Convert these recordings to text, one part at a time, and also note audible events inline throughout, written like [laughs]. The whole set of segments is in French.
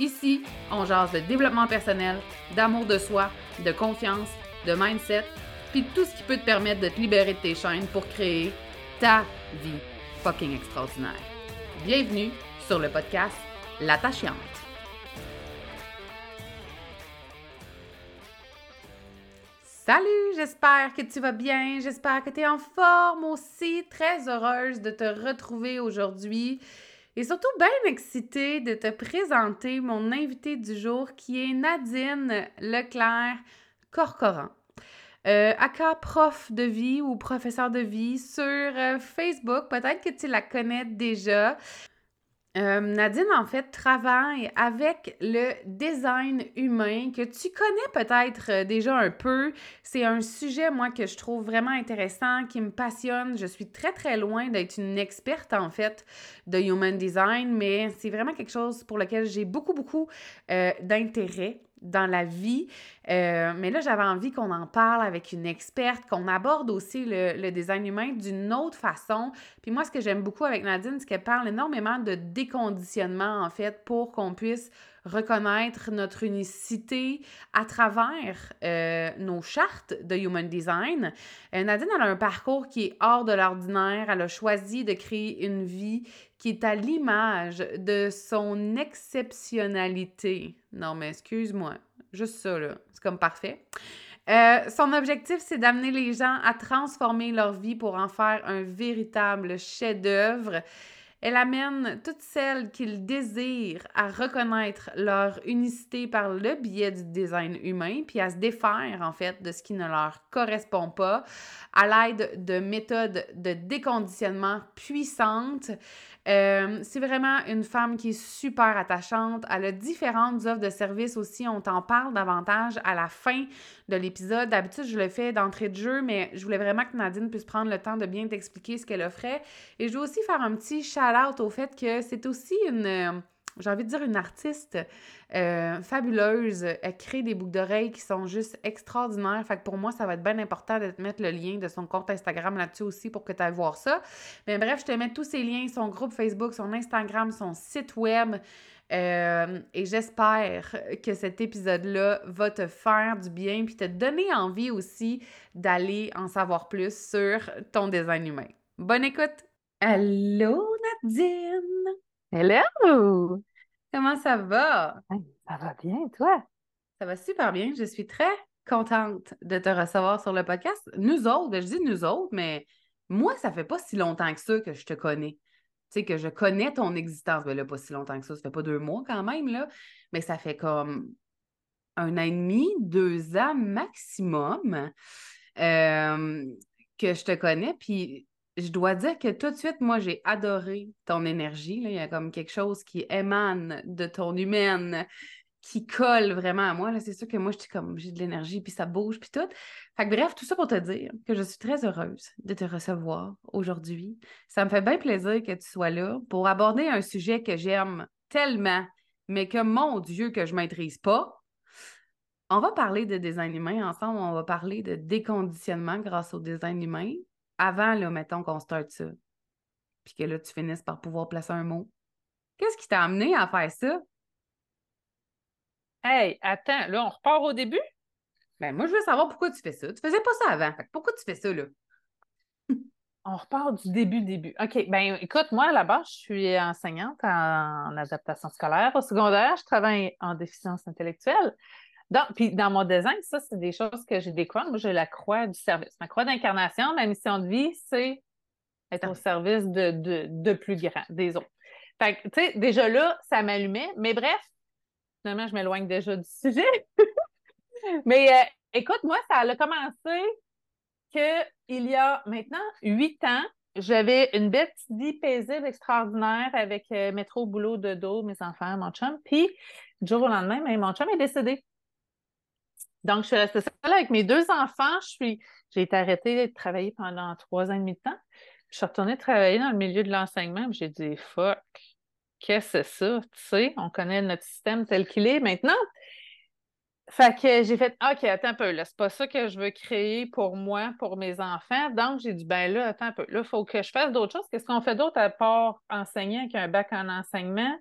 Ici, on jase de développement personnel, d'amour de soi, de confiance, de mindset, puis tout ce qui peut te permettre de te libérer de tes chaînes pour créer ta vie fucking extraordinaire. Bienvenue sur le podcast L'attachante. Salut, j'espère que tu vas bien, j'espère que tu es en forme aussi, très heureuse de te retrouver aujourd'hui et surtout bien excitée de te présenter mon invité du jour qui est Nadine Leclerc Corcoran. Euh, aka prof de vie ou professeur de vie sur euh, Facebook. Peut-être que tu la connais déjà. Euh, Nadine, en fait, travaille avec le design humain que tu connais peut-être euh, déjà un peu. C'est un sujet, moi, que je trouve vraiment intéressant, qui me passionne. Je suis très, très loin d'être une experte, en fait, de human design, mais c'est vraiment quelque chose pour lequel j'ai beaucoup, beaucoup euh, d'intérêt dans la vie. Euh, mais là, j'avais envie qu'on en parle avec une experte, qu'on aborde aussi le, design humain d'une autre façon. Puis moi, ce que j'aime beaucoup avec Nadine, c'est qu'elle parle énormément de déconditionnement, en fait, pour qu'on puisse reconnaître notre unicité à travers euh, nos chartes de Human Design. Euh, Nadine, elle a un parcours qui est hors de l'ordinaire. Elle a choisi de créer une vie qui est à l'image de son exceptionnalité. Non, mais excuse-moi, juste ça, là. C'est comme parfait. Euh, son objectif, c'est d'amener les gens à transformer leur vie pour en faire un véritable chef-d'œuvre. Elle amène toutes celles qu'ils désirent à reconnaître leur unicité par le biais du design humain, puis à se défaire en fait de ce qui ne leur correspond pas à l'aide de méthodes de déconditionnement puissantes. Euh, c'est vraiment une femme qui est super attachante. Elle a différentes offres de services aussi. On t'en parle davantage à la fin de l'épisode. D'habitude, je le fais d'entrée de jeu, mais je voulais vraiment que Nadine puisse prendre le temps de bien t'expliquer ce qu'elle offrait. Et je veux aussi faire un petit shout-out au fait que c'est aussi une j'ai envie de dire une artiste euh, fabuleuse. Elle crée des boucles d'oreilles qui sont juste extraordinaires. Fait que pour moi, ça va être bien important de te mettre le lien de son compte Instagram là-dessus aussi pour que tu ailles voir ça. Mais bref, je te mets tous ces liens, son groupe Facebook, son Instagram, son site web. Euh, et j'espère que cet épisode-là va te faire du bien puis te donner envie aussi d'aller en savoir plus sur ton design humain. Bonne écoute! Allô, Nadine! Hello! Comment ça va? ça va bien, toi? Ça va super bien. Je suis très contente de te recevoir sur le podcast. Nous autres, ben, je dis nous autres, mais moi, ça fait pas si longtemps que ça que je te connais. Tu sais, que je connais ton existence. Ben là, pas si longtemps que ça, ça fait pas deux mois quand même, là, mais ça fait comme un an et demi, deux ans maximum euh, que je te connais. Puis je dois dire que tout de suite, moi, j'ai adoré ton énergie. Il y a comme quelque chose qui émane de ton humaine, qui colle vraiment à moi. C'est sûr que moi, je comme j'ai de l'énergie, puis ça bouge, puis tout. Fait que bref, tout ça pour te dire que je suis très heureuse de te recevoir aujourd'hui. Ça me fait bien plaisir que tu sois là pour aborder un sujet que j'aime tellement, mais que mon Dieu, que je ne maîtrise pas. On va parler de design humain ensemble, on va parler de déconditionnement grâce au design humain avant, là, mettons qu'on start ça, puis que là, tu finisses par pouvoir placer un mot, qu'est-ce qui t'a amené à faire ça? Hey, attends, là, on repart au début? Ben, moi, je veux savoir pourquoi tu fais ça. Tu faisais pas ça avant. pourquoi tu fais ça, là? [laughs] on repart du début, début. OK, ben écoute, moi, base, je suis enseignante en, adaptation scolaire. Au secondaire, je travaille en déficience intellectuelle. Donc, puis dans mon design, ça, c'est des choses que j'ai découvert. Moi, j'ai la croix du service. Ma croix d'incarnation, ma mission de vie, c'est être au service de, de, de plus grand, des autres. Fait que, tu sais, déjà là, ça m'allumait. Mais bref, finalement, je m'éloigne déjà du sujet. [laughs] mais euh, écoute, moi, ça a commencé qu'il y a maintenant huit ans, j'avais une belle petite vie paisible, extraordinaire avec euh, métro, boulot, de dos, mes enfants, mon chum. Puis, du jour au lendemain, ben, mon chum est décédé. Donc, je suis restée seule avec mes deux enfants. J'ai été arrêtée de travailler pendant trois ans et demi de temps. Je suis retournée travailler dans le milieu de l'enseignement. J'ai dit, fuck, qu'est-ce que c'est ça? Tu sais, on connaît notre système tel qu'il est maintenant. Fait que j'ai fait, OK, attends un peu, là, c'est pas ça que je veux créer pour moi, pour mes enfants. Donc, j'ai dit, ben là, attends un peu, là, il faut que je fasse d'autres choses. Qu'est-ce qu'on fait d'autre à part enseigner avec un bac en enseignement?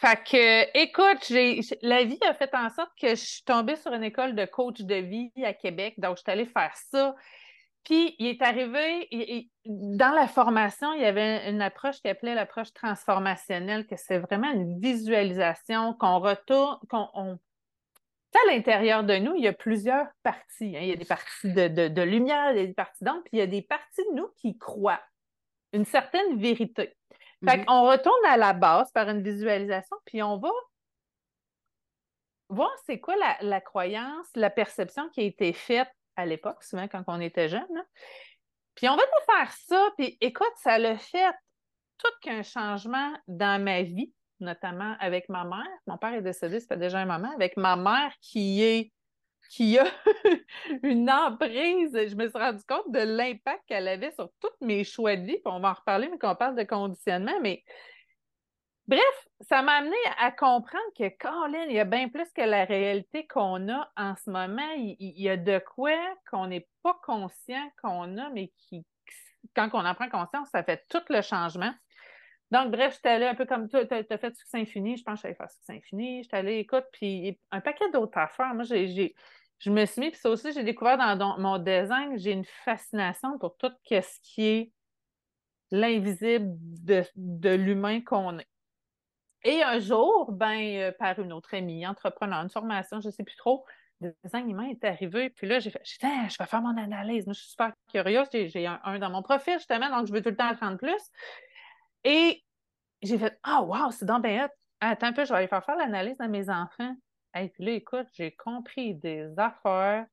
Fait que, écoute, la vie a fait en sorte que je suis tombée sur une école de coach de vie à Québec. Donc, je suis allée faire ça. Puis, il est arrivé, dans la formation, il y avait une approche qui appelait l'approche transformationnelle, que c'est vraiment une visualisation qu'on retourne, qu'on à l'intérieur de nous, il y a plusieurs parties. Hein. Il y a des parties de, lumière, il y a des parties d'ombre, puis il y a des parties de nous qui croient une certaine vérité. Fait mhm. qu'on retourne à la base par une visualisation, puis on va voir c'est quoi la, la, croyance, la perception qui a été faite à l'époque, souvent quand on était jeune. Puis on va nous faire ça, puis écoute, ça l'a fait tout qu'un changement dans ma vie, notamment avec ma mère. Mon père est décédé, ça fait déjà un moment, avec ma mère qui est qui a [laughs] une emprise. Je me suis rendu compte de l'impact qu'elle avait sur tous mes choix de vie. On va en reparler, mais qu'on parle de conditionnement. Mais Bref, ça m'a amené à comprendre que, Colin, il y a bien plus que la réalité qu'on a en ce moment. Il, y a de quoi qu'on n'est pas conscient qu'on a, mais qui, quand on en prend conscience, ça fait tout le changement. Donc, bref, j'étais allée un peu comme toi, tu as, fait Succès Infini, je pense que j'allais faire Succès Infini, j'étais allée, écoute, puis un paquet d'autres affaires. Moi, j'ai, je me suis mis, puis ça aussi, j'ai découvert dans mon design, j'ai une fascination pour tout ce qui est l'invisible de, de l'humain qu'on est. Et un jour, ben, euh, par une autre amie, entrepreneur, une formation, je ne sais plus trop, le design humain est arrivé. Puis là, j'ai fait, je vais faire mon analyse. Moi, je suis super curieuse. J'ai un, dans mon profil, justement, donc je veux tout le temps apprendre plus. Et j'ai fait, ah, oh, wow, c'est dans bien Attends un peu, je vais aller faire faire l'analyse de mes enfants. Puis là, écoute, j'ai compris des affaires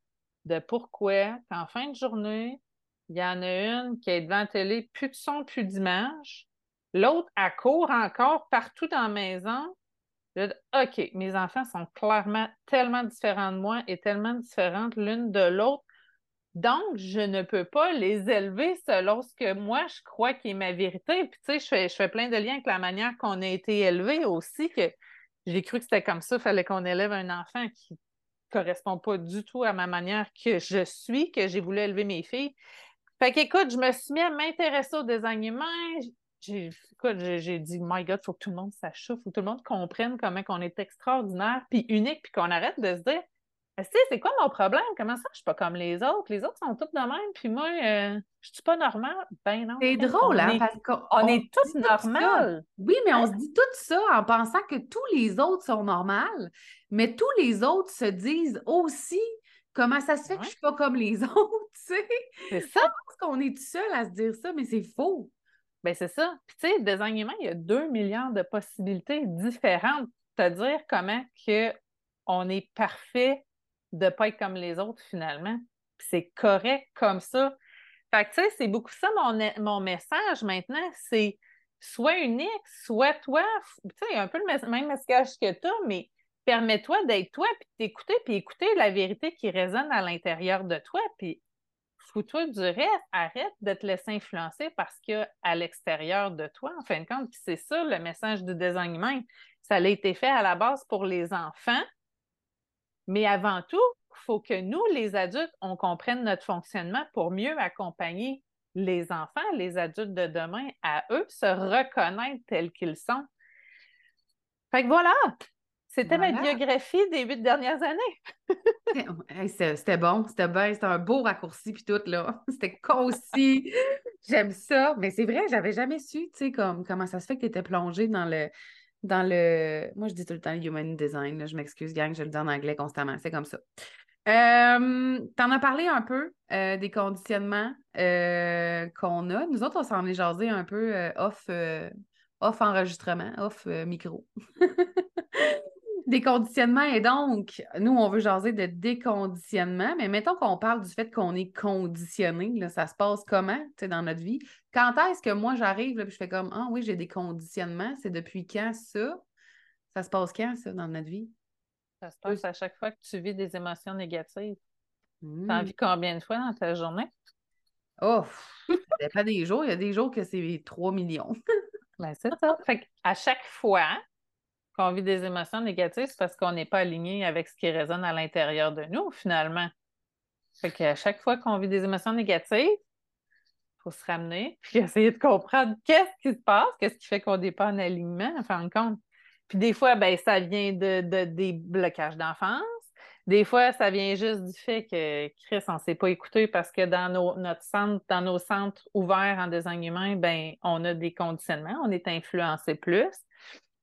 de pourquoi, qu'en fin de journée, il y en a une qui est devant télé, plus de son, plus d'image. L'autre, elle court encore partout dans la maison. Je dis, OK, mes enfants sont clairement tellement différents de moi et tellement différentes l'une de l'autre. Donc, je ne peux pas les élever selon ce que moi, je crois qui est ma vérité. Puis, tu sais, je fais, plein de liens avec la manière qu'on a été élevé aussi, que j'ai cru que c'était comme ça, il fallait qu'on élève un enfant qui ne correspond pas du tout à ma manière que je suis, que j'ai voulu élever mes filles. Fait qu'écoute, je me suis mis à m'intéresser au design humain j'ai dit, my God, il faut que tout le monde sache ça, faut que tout le monde comprenne comment on est extraordinaire, puis unique, puis qu'on arrête de se dire, c'est quoi mon problème? Comment ça, je suis pas comme les autres? Les autres sont toutes de même, puis moi, euh, je suis pas normale? Ben non. C'est drôle, hein, parce qu'on est tous normales. Oui, mais on se dit tout ça en pensant que tous les autres sont normales, mais tous les autres se disent aussi comment ça se fait que je suis pas comme les [laughs] autres, tu sais? C'est ça. Parce qu'on est tout seul à se dire ça, mais c'est faux. Bien, c'est ça. Puis, tu sais, design humain, il y a deux milliards de possibilités différentes. Te dire comment que on est parfait de ne pas être comme les autres, finalement. C'est correct comme ça. Fait que, tu sais, c'est beaucoup ça mon, mon message maintenant. C'est soit unique, soit toi. Tu sais, un peu le même message que toi, mais permets-toi d'être toi, puis d'écouter, puis écouter la vérité qui résonne à l'intérieur de toi, puis fous-toi du reste, arrête de te laisser influencer parce qu'à l'extérieur de toi, en fin de compte, c'est ça le message du design. Ça a été fait à la base pour les enfants, mais avant tout, il faut que nous, les adultes, on comprenne notre fonctionnement pour mieux accompagner les enfants, les adultes de demain, à eux se reconnaître tels qu'ils sont. Fait que voilà, c'était ma biographie des huit dernières années. c'était bon, c'était bien, c'était un beau raccourci puis tout, là. [laughs] C'était concis. J'aime ça. Mais c'est vrai, j'avais jamais su, tu sais, comme, comment ça se fait que tu étais plongée dans le dans le. Moi, je dis tout le temps human design. Je m'excuse, gang, je le dis en anglais constamment. C'est comme ça. T'en as parlé un peu euh, des conditionnements euh, qu'on a. Nous autres, on s'en est jasé un peu euh, off, off enregistrement, off micro. [laughs] des conditionnements. Et donc, nous, on veut jaser de déconditionnement, mais mettons qu'on parle du fait qu'on est conditionné. Là, ça se passe comment dans notre vie? Quand est-ce que moi, j'arrive et je fais comme Ah oui, j'ai des conditionnements, c'est depuis quand ça? Ça se passe quand, ça, dans notre vie? Ça se passe à chaque fois que tu vis des émotions négatives. Tu en hmm. vis combien de fois dans ta journée? Oh, [laughs] ça dépend des jours. Il y a des jours que c'est 3 millions. ben, c'est ça. Fait à chaque fois qu'on vit des émotions négatives, c'est parce qu'on n'est pas aligné avec ce qui résonne à l'intérieur de nous, finalement. Fait qu'à chaque fois qu'on vit des émotions négatives, il faut se ramener [laughs] puis essayer de comprendre qu'est-ce qui se passe, qu'est-ce qui fait qu'on n'est pas en alignement, en fin de compte. Puis des fois, ben, ça vient de, des blocages d'enfance. Des fois, ça vient juste du fait que Chris, on ne s'est pas écouté parce que dans nos, notre centre, dans nos centres ouverts en design humain, ben, on a des conditionnements, on est influencé plus.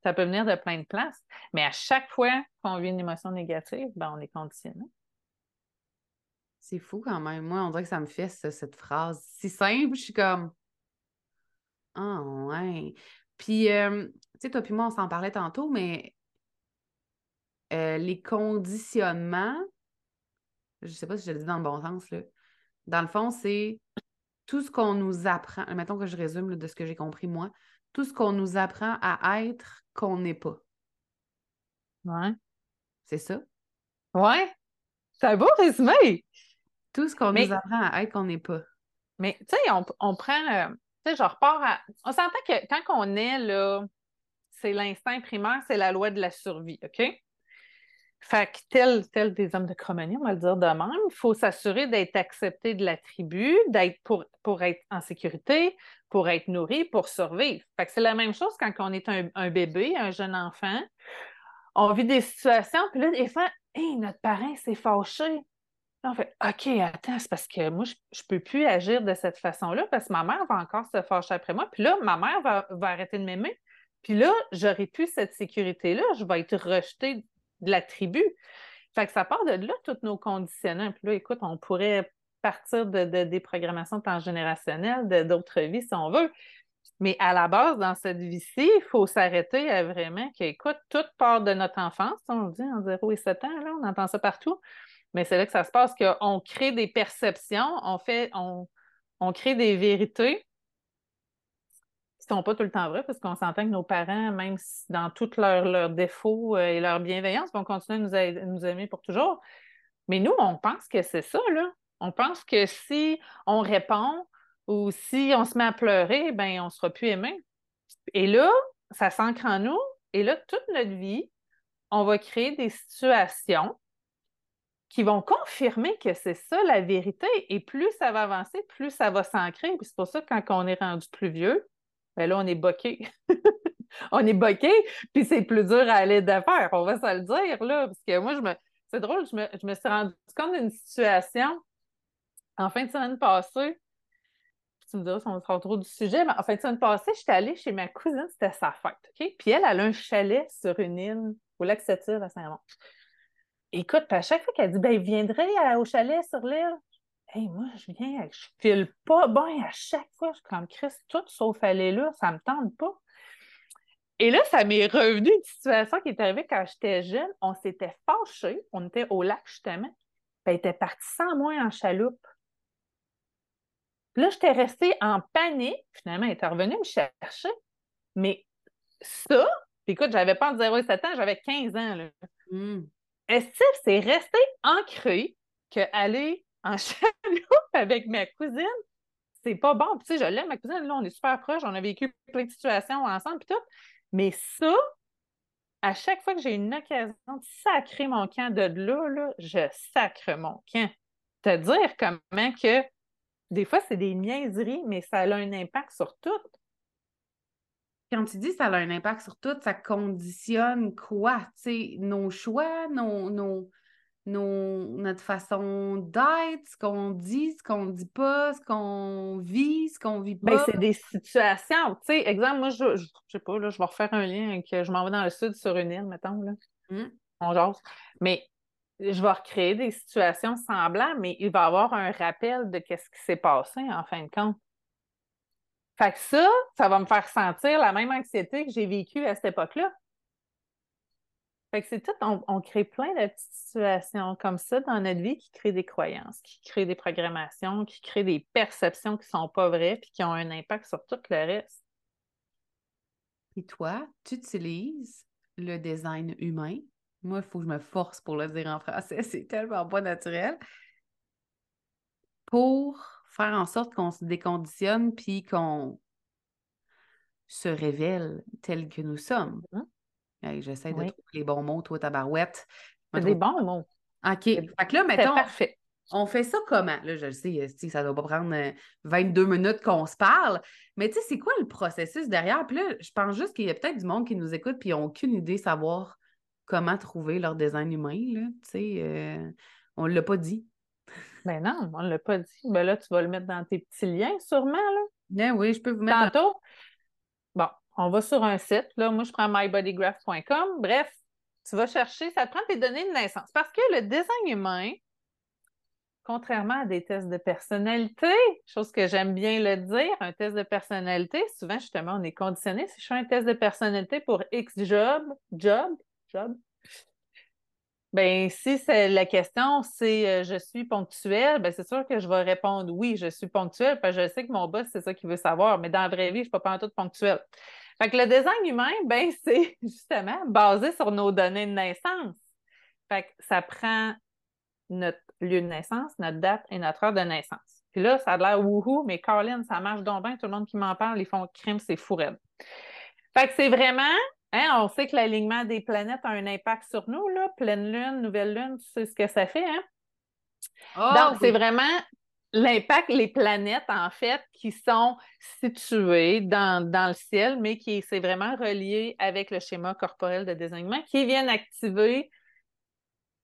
Ça peut venir de plein de places. Mais à chaque fois qu'on vit une émotion négative, ben, on est conditionné. C'est fou quand même. Moi, on dirait que ça me fait cette phrase si simple. Je suis comme. Ah, ouais. Puis, euh, tu sais, toi puis moi, on s'en parlait tantôt, mais euh, les conditionnements, je sais pas si je le dis dans le bon sens, là. Dans le fond, c'est tout ce qu'on nous apprend, mettons que je résume de ce que j'ai compris moi, tout ce qu'on nous apprend à être qu'on n'est pas. Ouais. C'est ça? Ouais. C'est un beau résumé. Tout ce qu'on nous apprend à être qu'on n'est pas. Mais tu sais, on, prend. Euh, tu sais, je repars à. On s'entend que quand on est là, c'est l'instinct primaire, c'est la loi de la survie, OK? Fait que tel, des hommes de Cromanie, on va le dire de même, il faut s'assurer d'être accepté de la tribu, d'être pour, pour être en sécurité, pour être nourri, pour survivre. Fait que c'est la même chose quand on est un, bébé, un jeune enfant. On vit des situations, puis là, des fois, hey, notre parent s'est fâché. on fait OK, attends, c'est parce que moi, je ne peux plus agir de cette façon-là parce que ma mère va encore se fâcher après moi. Puis là, ma mère va, va arrêter de m'aimer. Puis là, j'aurai plus cette sécurité-là. Je vais être rejetée de la tribu. Fait que ça part de là, tous nos conditionnants. Puis là, écoute, on pourrait partir de, des programmations transgénérationnelles, d'autres vies, si on veut. Mais à la base, dans cette vie-ci, il faut s'arrêter à vraiment que, écoute, toute part de notre enfance, on le dit en 0 et 7 ans, là, on entend ça partout. Mais c'est là que ça se passe qu'on crée des perceptions, on fait, on, on crée des vérités pas tout le temps vraies, parce qu'on s'entend que nos parents, même dans tous leurs défauts euh, et leur bienveillance, vont continuer à nous, aimer pour toujours. Mais nous, on pense que c'est ça, là. On pense que si on répond ou si on se met à pleurer, ben on ne sera plus aimé. Et là, ça s'ancre en nous. Et là, toute notre vie, on va créer des situations qui vont confirmer que c'est ça la vérité. Et plus ça va avancer, plus ça va s'ancrer. C'est pour ça que quand on est rendu plus vieux, mais là, on est boqué. [laughs] on est boqué, puis c'est plus dur à aller d'affaire, on va se le dire, là. Parce que moi, je me. C'est drôle, je me, je me suis rendu compte d'une situation en fin de semaine passée. Tu me diras si on se trop du sujet, mais en fin de semaine passée, j'étais allée chez ma cousine, c'était sa fête? Puis elle, elle a un chalet sur une île au lac sept à Saint-Raymond. Écoute, à chaque fois qu'elle dit, ben, viendrait au chalet sur l'île, Hey, moi, je viens, je file pas bien à chaque fois. Je suis comme Chris, tout sauf aller là, ça me tente pas. Et là, ça m'est revenu une situation qui est arrivée quand j'étais jeune. On s'était fâchés, on était au lac justement. elle était partie sans moi en chaloupe. Puis là, j'étais restée en panique. Finalement, elle était revenue me chercher. Mais ça, puis écoute, j'avais pas 0,7 ans, j'avais 15 ans. Là. Hmm. Est-ce que c'est resté ancré qu'aller en [laughs] chaloupe avec ma cousine, c'est pas bon. tu sais, je l'aime, ma cousine, là, on est super proches, on a vécu plein de situations ensemble, puis tout. Mais ça, à chaque fois que j'ai une occasion de sacrer mon camp de là, là je sacre mon camp. Te dire comment que des fois, c'est des niaiseries, mais ça a un impact sur tout. Quand tu dis ça a un impact sur tout, ça conditionne quoi? Tu sais, nos choix, nos, nos, nos, notre façon d'être, ce qu'on dit, ce qu'on dit pas, ce qu'on vit, ce qu'on vit Ben, pas. c'est des situations. Tu sais, exemple, moi, je, je, sais pas, là, je vais refaire un lien avec je m'en vais dans le sud sur une île, mettons, là. Hmm. On jase. Mais je vais recréer des situations semblables, mais il va y avoir un rappel de qu'est-ce qui s'est passé en fin de compte. Fait que ça, ça va me faire sentir la même anxiété que j'ai vécue à cette époque-là. Fait que c'est tout, on, on crée plein de petites situations comme ça dans notre vie qui créent des croyances, qui créent des programmations, qui créent des perceptions qui sont pas vraies puis qui ont un impact sur tout le reste. Et toi, tu utilises le design humain. Moi, il faut que je me force pour le dire en français. [laughs] C'est tellement pas naturel. Pour faire en sorte qu'on se déconditionne puis qu'on se révèle tel que nous sommes. Mhm. Hey, J'essaie de Oui. trouver les bons mots, toi, tabarouette. C'est des bons mots. OK. Fait que là, mettons, parfait. on fait ça comment? Là, je le sais, esti, ça doit pas prendre euh, 22 minutes qu'on se parle. Mais tu sais, c'est quoi le processus derrière? Puis là, je pense juste qu'il y a peut-être du monde qui nous écoute puis ils n'ont aucune idée de savoir comment trouver leur design humain. Là. Tu sais, euh, on ne l'a pas dit. Ben non, on ne l'a pas dit. Ben là, tu vas le mettre dans tes petits liens, sûrement, là. Ben oui, je peux vous mettre. Tantôt, on va sur un site. Là, moi, je prends mybodygraph.com. Bref, tu vas chercher, ça te prend tes données de naissance. Parce que le design humain, contrairement à des tests de personnalité, chose que j'aime bien le dire, un test de personnalité, souvent, justement, on est conditionné. Si je fais un test de personnalité pour X job, job, job, ben, si c'est la question, c'est euh, je suis ponctuelle, ben, c'est sûr que je vais répondre oui, je suis ponctuelle, parce que je sais que mon boss, c'est ça qu'il veut savoir, mais dans la vraie vie, je ne suis pas tout ponctuelle. Fait que le design humain, ben, [laughs] c'est justement basé sur nos données de naissance. Fait que ça prend notre lieu de naissance, notre date et notre heure de naissance. Puis là, ça a l'air wouhou, mais Colin, ça marche donc bien, tout le monde qui m'en parle, ils font crime, c'est fou raide. Fait que c'est vraiment Hein, on sait que l'alignement des planètes a un impact sur nous, là. Pleine lune, nouvelle lune, tu sais ce que ça fait, hein? Ah, Donc, c'est vraiment l'impact, les planètes, en fait, qui sont situées dans, dans le ciel, mais qui c'est vraiment relié avec le schéma corporel de désignement, qui viennent activer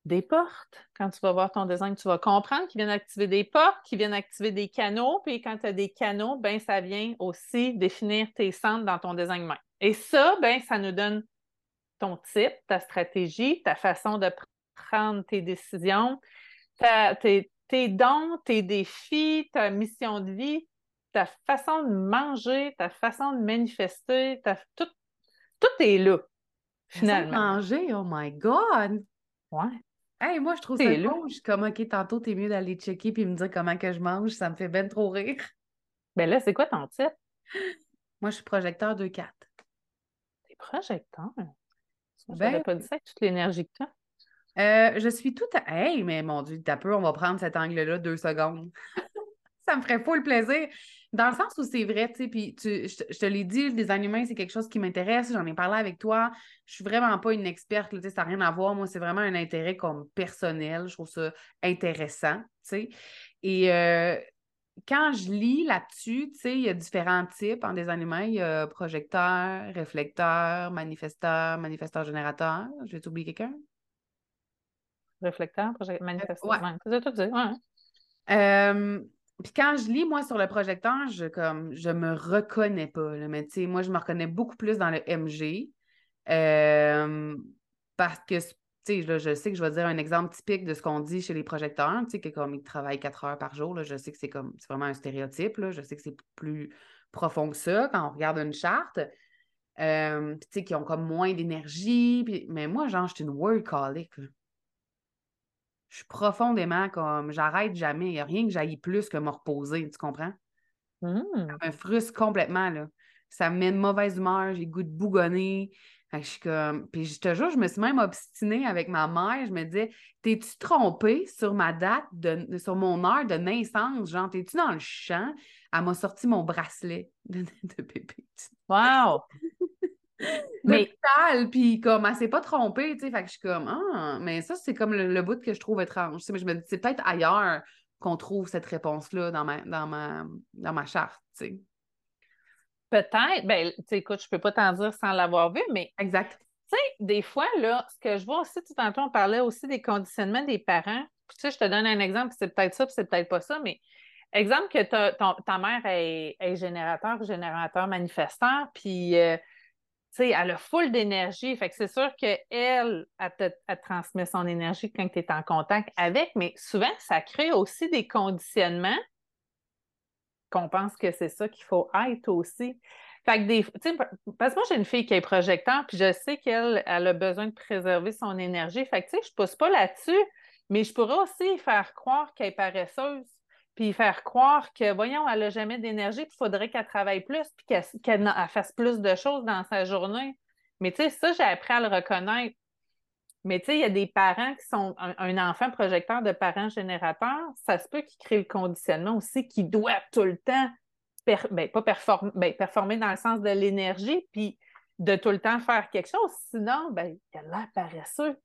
des portes. Quand tu vas voir ton design, tu vas comprendre qu'ils viennent activer des portes, qui viennent activer des canaux, puis quand tu as des canaux, ben ça vient aussi définir tes centres dans ton design mind. Et ça, ben ça nous donne ton type, ta stratégie, ta façon de prendre tes décisions, tes, tes dons, tes défis, ta mission de vie, ta façon de manger, ta façon de manifester, ta- tout, tout est là, Finalement. finalement. manger, oh my God! Ouais. Hey, moi, je trouve ça cool. Je suis comme, OK, tantôt, t'es mieux d'aller checker puis me dire comment que je mange. Ça me fait ben trop rire. Ben là, c'est quoi ton type? [laughs] Moi, je suis projecteur 2-4. T'es projecteur? Je Ben pas dit ça avec toute l'énergie que tu as. Euh, je suis tout à... Hey, mais mon Dieu, t'as peu, on va prendre cet angle-là deux secondes. [laughs] ça me ferait full plaisir. Dans le sens où c'est vrai, tu sais, puis je, te- l'ai dit, le design humain, c'est quelque chose qui m'intéresse. J'en ai parlé avec toi. Je suis vraiment pas une experte, tu sais, ça n'a rien à voir. Moi, c'est vraiment un intérêt comme personnel. Je trouve ça intéressant, tu sais. Et euh, quand je lis là-dessus, tu sais, il y a différents types en design humain. Il y a projecteur, réflecteur, manifesteur, manifesteur-générateur. Je vais t'oublier quelqu'un? Réflecteur, projecteur, manifesteur. ouais. Ouais, tout dit. Ouais. Euh, puis quand je lis, moi, sur le projecteur, je comme je me reconnais pas. là. mais tu sais, moi, je me reconnais beaucoup plus dans le MG. euh, parce que, tu sais, là, je sais que je vais dire un exemple typique de ce qu'on dit chez les projecteurs, tu sais, que comme ils travaillent quatre heures par jour, là, je sais que c'est comme, c'est vraiment un stéréotype, là, je sais que c'est plus profond que ça quand on regarde une charte. Euh, tu sais, qui ont comme moins d'énergie. Mais moi, genre, je suis une workaholic. Je suis profondément comme, j'arrête jamais. Il n'y a rien que j'aille plus que me reposer, tu comprends? Ça me frustre complètement, là. Ça me met de mauvaise humeur, j'ai le goût de bougonner. Je suis comme... Puis je te jure, je me suis même obstinée avec ma mère. Je me disais, t'es-tu trompée sur ma date, de... sur mon heure de naissance? Genre, t'es-tu dans le champ? Elle m'a sorti mon bracelet de, de bébé. Wow! Mais L'hôpital, puis comme, elle s'est pas trompée, tu sais. Fait que je suis comme, ah, mais ça, c'est comme le, le bout que je trouve étrange. Mais je me dis, c'est peut-être ailleurs qu'on trouve cette réponse-là dans ma, dans ma, dans ma charte, tu sais. peut-être, ben, tu sais, écoute, je peux pas t'en dire sans l'avoir vu, mais Exact. tu sais, des fois, là, ce que je vois aussi, tout tantôt, on parlait aussi des conditionnements des parents. tu sais, je te donne un exemple, c'est peut-être ça, puis c'est peut-être pas ça, mais exemple que ta, mère est, générateur, générateur manifesteur, puis euh, sais, elle a full d'énergie. Fait que c'est sûr qu'elle, elle, transmet son énergie quand tu es en contact avec, mais souvent, ça crée aussi des conditionnements qu'on pense que c'est ça qu'il faut être aussi. Fait que des, parce que moi, j'ai une fille qui est projecteur, puis je sais qu'elle elle a besoin de préserver son énergie. Fait que, tu sais, pousse pas là-dessus, mais je pourrais aussi faire croire qu'elle est paresseuse, puis faire croire que, voyons, elle n'a jamais d'énergie, puis il faudrait qu'elle travaille plus, puis qu'elle fasse plus de choses dans sa journée. Mais tu sais, ça, j'ai appris à le reconnaître. Mais tu sais, il y a des parents qui sont un, enfant projecteur de parents générateurs, ça se peut qu'ils créent le conditionnement aussi, qui doit tout le temps, ben, pas performer, ben, performer dans le sens de l'énergie, puis de tout le temps faire quelque chose. Sinon, ben, il a l'air paresseux.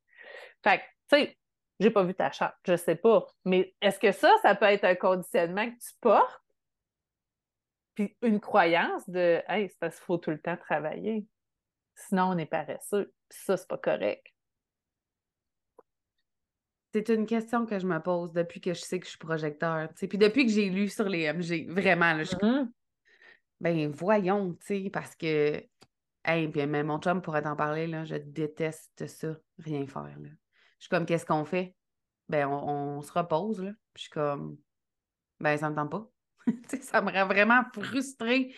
Fait que, tu sais, j'ai pas vu ta charte, je sais pas. Mais est-ce que ça, ça peut être un conditionnement que tu portes? Puis une croyance de Hey, c'est parce qu'il faut tout le temps travailler. Sinon, on est paresseux. Puis ça, c'est pas correct. C'est une question que je me pose depuis que je sais que je suis projecteur. Puis depuis que j'ai lu sur les MG, vraiment, là, je... Mm-hmm. Ben voyons, tu sais, parce que. Hey, puis même mon chum pourrait t'en parler, là, je déteste ça, rien faire. Là. Je suis comme, qu'est-ce qu'on fait? Ben, on, se repose, là. Puis je suis comme, ben, ça me tente pas. [laughs] ça me rend vraiment frustrée.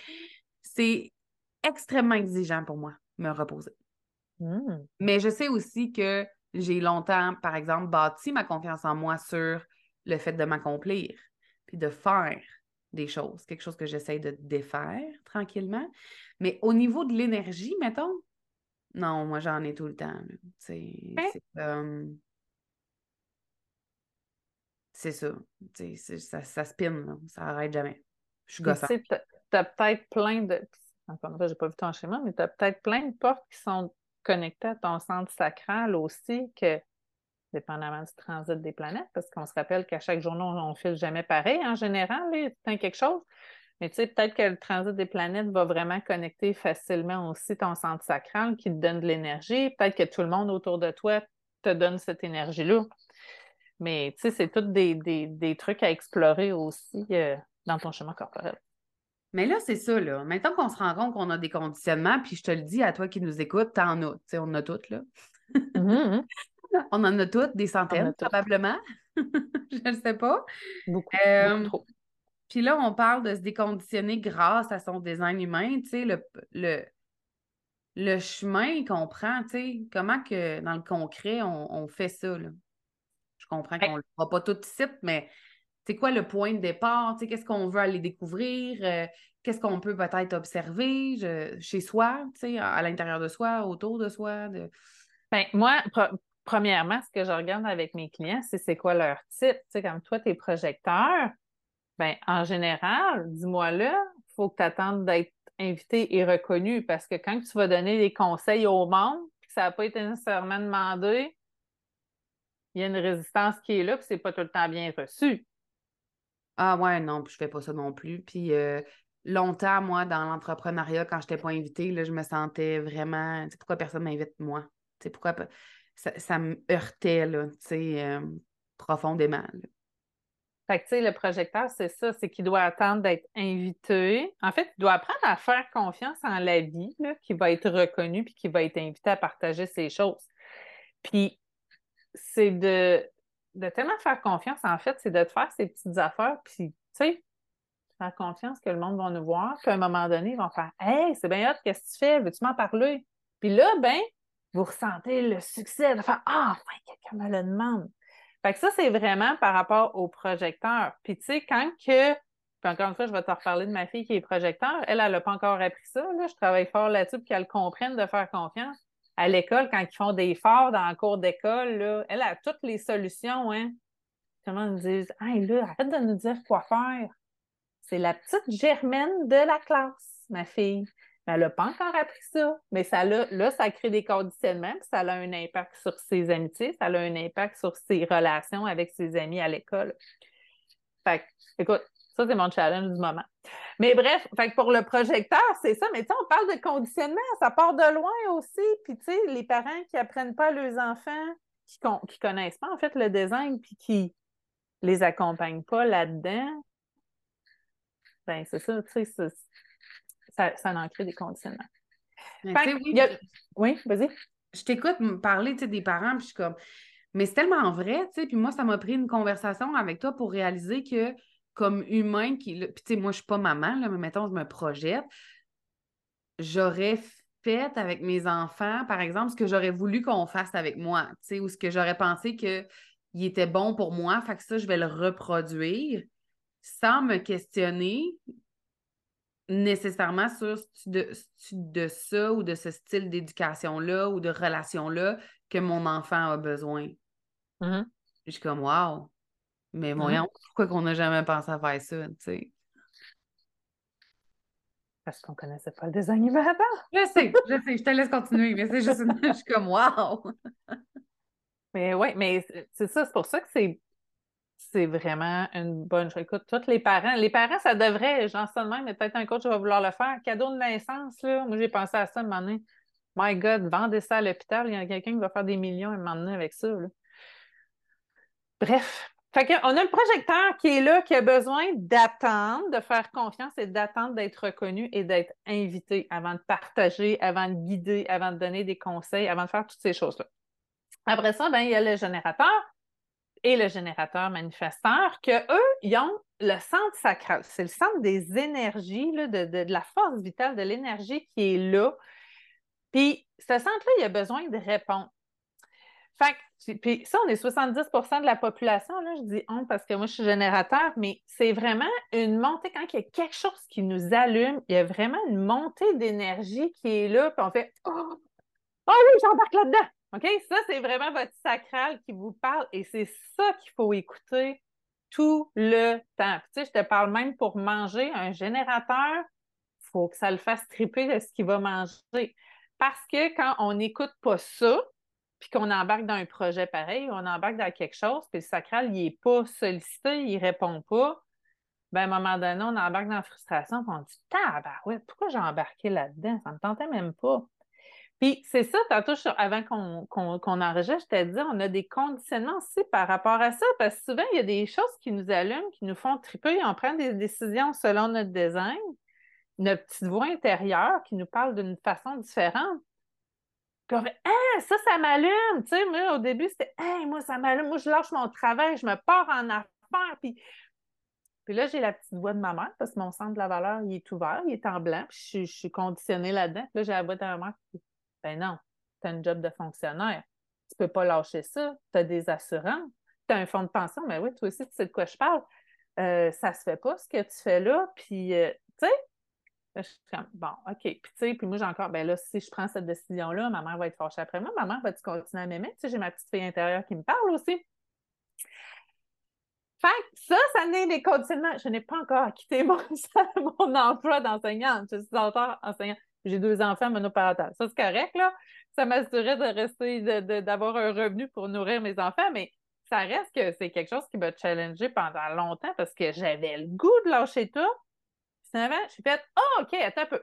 C'est extrêmement exigeant pour moi, me reposer. Mmh. Mais je sais aussi que j'ai longtemps, par exemple, bâti ma confiance en moi sur le fait de m'accomplir, puis de faire des choses, quelque chose que j'essaye de défaire tranquillement. Mais au niveau de l'énergie, mettons, non, moi j'en ai tout le temps. C'est comme. C'est ça. ça. Ça spin, ça arrête jamais. Je suis gossante. Tu as, peut-être plein de. Encore une j'ai pas vu ton schéma, mais tu as peut-être plein de portes qui sont connectées à ton centre sacral aussi, que dépendamment du transit des planètes, parce qu'on se rappelle qu'à chaque journée, on ne file jamais pareil en général, c'est quelque chose. Mais tu sais, peut-être que le transit des planètes va vraiment connecter facilement aussi ton centre sacral qui te donne de l'énergie. Peut-être que tout le monde autour de toi te donne cette énergie-là. Mais tu sais, c'est tous des, trucs à explorer aussi euh, dans ton chemin corporel. Mais là, c'est ça, là. Maintenant qu'on se rend compte qu'on a des conditionnements, puis je te le dis à toi qui nous écoutes, t'en as. Tu sais, on en a toutes, là. Mm-hmm, mm-hmm. [laughs] on en a toutes, des centaines, probablement. [laughs] je ne sais pas. Beaucoup, euh, beaucoup trop. Puis là, on parle de se déconditionner grâce à son design humain, tu sais, le, le, le chemin qu'on prend, tu sais, comment que dans le concret, on, fait ça, là? Je comprends qu'on ne le fera pas tout de suite, mais c'est quoi le point de départ? Tu sais, qu'est-ce qu'on veut aller découvrir? Euh, qu'est-ce qu'on peut peut-être observer chez soi, tu sais, à, l'intérieur de soi, autour de soi? De... Ben, moi, premièrement, ce que je regarde avec mes clients, c'est c'est quoi leur type. Tu sais, comme toi, tes projecteurs, ben, en général, dis-moi là, il faut que tu attendes d'être invité et reconnu parce que quand tu vas donner des conseils au monde, que ça n'a pas été nécessairement demandé, il y a une résistance qui est là, puis c'est pas tout le temps bien reçu. Ah ouais, non, puis je fais pas ça non plus. Puis euh, longtemps, moi, dans l'entrepreneuriat, quand je n'étais pas invitée, là, je me sentais vraiment. Tu pourquoi personne m'invite moi? Tu pourquoi ça, me heurtait, là, euh, profondément. Fait que, tu sais, le projecteur, c'est ça, c'est qu'il doit attendre d'être invité. En fait, il doit apprendre à faire confiance en la vie, qui va être reconnu puis qui va être invité à partager ses choses. Puis, c'est de, de tellement faire confiance, en fait, c'est de te faire ses petites affaires, puis, tu sais, faire confiance que le monde va nous voir, puis à un moment donné, ils vont faire Hey, c'est bien hot, qu'est-ce que tu fais? Veux-tu m'en parler? Puis là, ben, vous ressentez le succès de faire Ah, enfin, quelqu'un me le demande. Fait que ça, c'est vraiment par rapport au projecteur. Puis tu sais, quand que, puis encore une fois, je vais te reparler de ma fille qui est projecteur, elle, elle n'a pas encore appris ça. Là. Je travaille fort là-dessus pour qu'elle comprenne de faire confiance. À l'école, quand ils font des efforts dans le cours d'école, elle a toutes les solutions, hein. Comment ils disent Hey là, arrête de nous dire quoi faire. C'est la petite germaine de la classe, ma fille elle n'a pas encore appris ça, mais ça là, ça crée des conditionnements, puis ça a un impact sur ses amitiés, ça a un impact sur ses relations avec ses amis à l'école. Fait écoute, Ça, c'est mon challenge du moment. Mais bref, fait pour le projecteur, c'est ça. Mais tu sais, on parle de conditionnement, ça part de loin aussi. Puis tu sais, les parents qui apprennent pas à leurs enfants, qui, qui connaissent pas en fait le design, puis qui les accompagnent pas là-dedans, ben c'est ça, tu sais, ça, ça en crée des conditionnements. oui, vas-y. Je t'écoute parler des parents, puis je suis comme, mais c'est tellement vrai, tu sais, puis moi, ça m'a pris une conversation avec toi pour réaliser que comme humain qui. Puis, tu sais, moi, je suis pas maman, là, mais mettons, je me projette. J'aurais fait avec mes enfants, par exemple, ce que j'aurais voulu qu'on fasse avec moi, tu sais, ou ce que j'aurais pensé qu'il était bon pour moi. Fait que ça, je vais le reproduire sans me questionner nécessairement sur de, de ça ou de ce style d'éducation-là ou de relation-là que mon enfant a besoin. Mm-hmm. Je suis comme, wow, mais mmh voyons, pourquoi qu'on n'a jamais pensé à faire ça, tu sais? Parce qu'on ne connaissait pas le design humain avant. [laughs] Je sais, je sais, je te laisse continuer, mais c'est juste une... je suis comme wow! mais oui, mais c'est ça, c'est pour ça que c'est c'est vraiment une bonne chose. Écoute, tous les parents, les parents, ça devrait, j'en sais même, mais peut-être un coach va vouloir le faire. Cadeau de naissance, là, moi j'ai pensé à ça un moment donné. My God, vendez ça à l'hôpital, il y a quelqu'un qui va faire des millions un moment donné avec ça. Bref, fait on a le projecteur qui est là, qui a besoin d'attendre, de faire confiance et d'attendre d'être reconnu et d'être invité avant de partager, avant de guider, avant de donner des conseils, avant de faire toutes ces choses-là. Après ça, ben, il y a le générateur et le générateur manifesteur, que eux, ils ont le centre sacral. C'est le centre des énergies, de, la force vitale, de l'énergie qui est là. Puis, ce centre-là, il a besoin de répondre. Fait puis ça, on est 70% de la population, là, je dis on parce que moi, je suis générateur, mais c'est vraiment une montée, quand il y a quelque chose qui nous allume, il y a vraiment une montée d'énergie qui est là, puis on fait Oh, oh oui, j'embarque là-dedans. OK? Ça, c'est vraiment votre sacral qui vous parle et c'est ça qu'il faut écouter tout le temps. tu sais, je te parle même pour manger un générateur, il faut que ça le fasse triper de ce qu'il va manger. Parce que quand on n'écoute pas ça, puis qu'on embarque dans un projet pareil, on embarque dans quelque chose, puis le sacral, il n'est pas sollicité, il ne répond pas, ben, à un moment donné, on embarque dans la frustration, puis on dit ouais, pourquoi j'ai embarqué là-dedans? Ça ne me tentait même pas. Puis c'est ça, tantôt, avant qu'on enregistre, je t'ai dit, on a des conditionnements aussi par rapport à ça, parce que souvent, il y a des choses qui nous allument, qui nous font triper, on prend des décisions selon notre design, notre petite voix intérieure qui nous parle d'une façon différente. Puis on fait Ah, ça, ça m'allume. Tu sais, moi, au début, c'était Hey, moi, ça m'allume. Moi, je lâche mon travail, je me pars en affaires. Puis, puis là, j'ai la petite voix de ma mère parce que mon centre de la valeur, il est ouvert, il est en blanc, puis je, suis conditionnée là-dedans. Puis là, j'ai la voix de ma mère qui Ben non, tu as un job de fonctionnaire. Tu peux pas lâcher ça. Tu as des assurances. Tu as un fonds de pension. Mais oui, toi aussi, tu sais de quoi je parle. Euh, ça se fait pas ce que tu fais là. Puis, euh, tu sais, je suis comme, bon, OK. Puis, tu sais, puis moi, j'ai encore, ben là, si je prends cette décision-là, ma mère va être fâchée après moi. Ma mère va-tu continuer à m'aimer? Tu sais, j'ai ma petite fille intérieure qui me parle aussi. Fait que ça, ça n'est des conditionnements. Je n'ai pas encore [laughs] quitté mon, [laughs] mon emploi d'enseignante. Je suis encore enseignante. J'ai deux enfants monoparentales. Ça, c'est correct, là. Ça m'assurait de rester, d'avoir un revenu pour nourrir mes enfants, mais ça reste que c'est quelque chose qui m'a challengé pendant longtemps parce que j'avais le goût de lâcher tout je suis fait Ah, OK, attends un peu.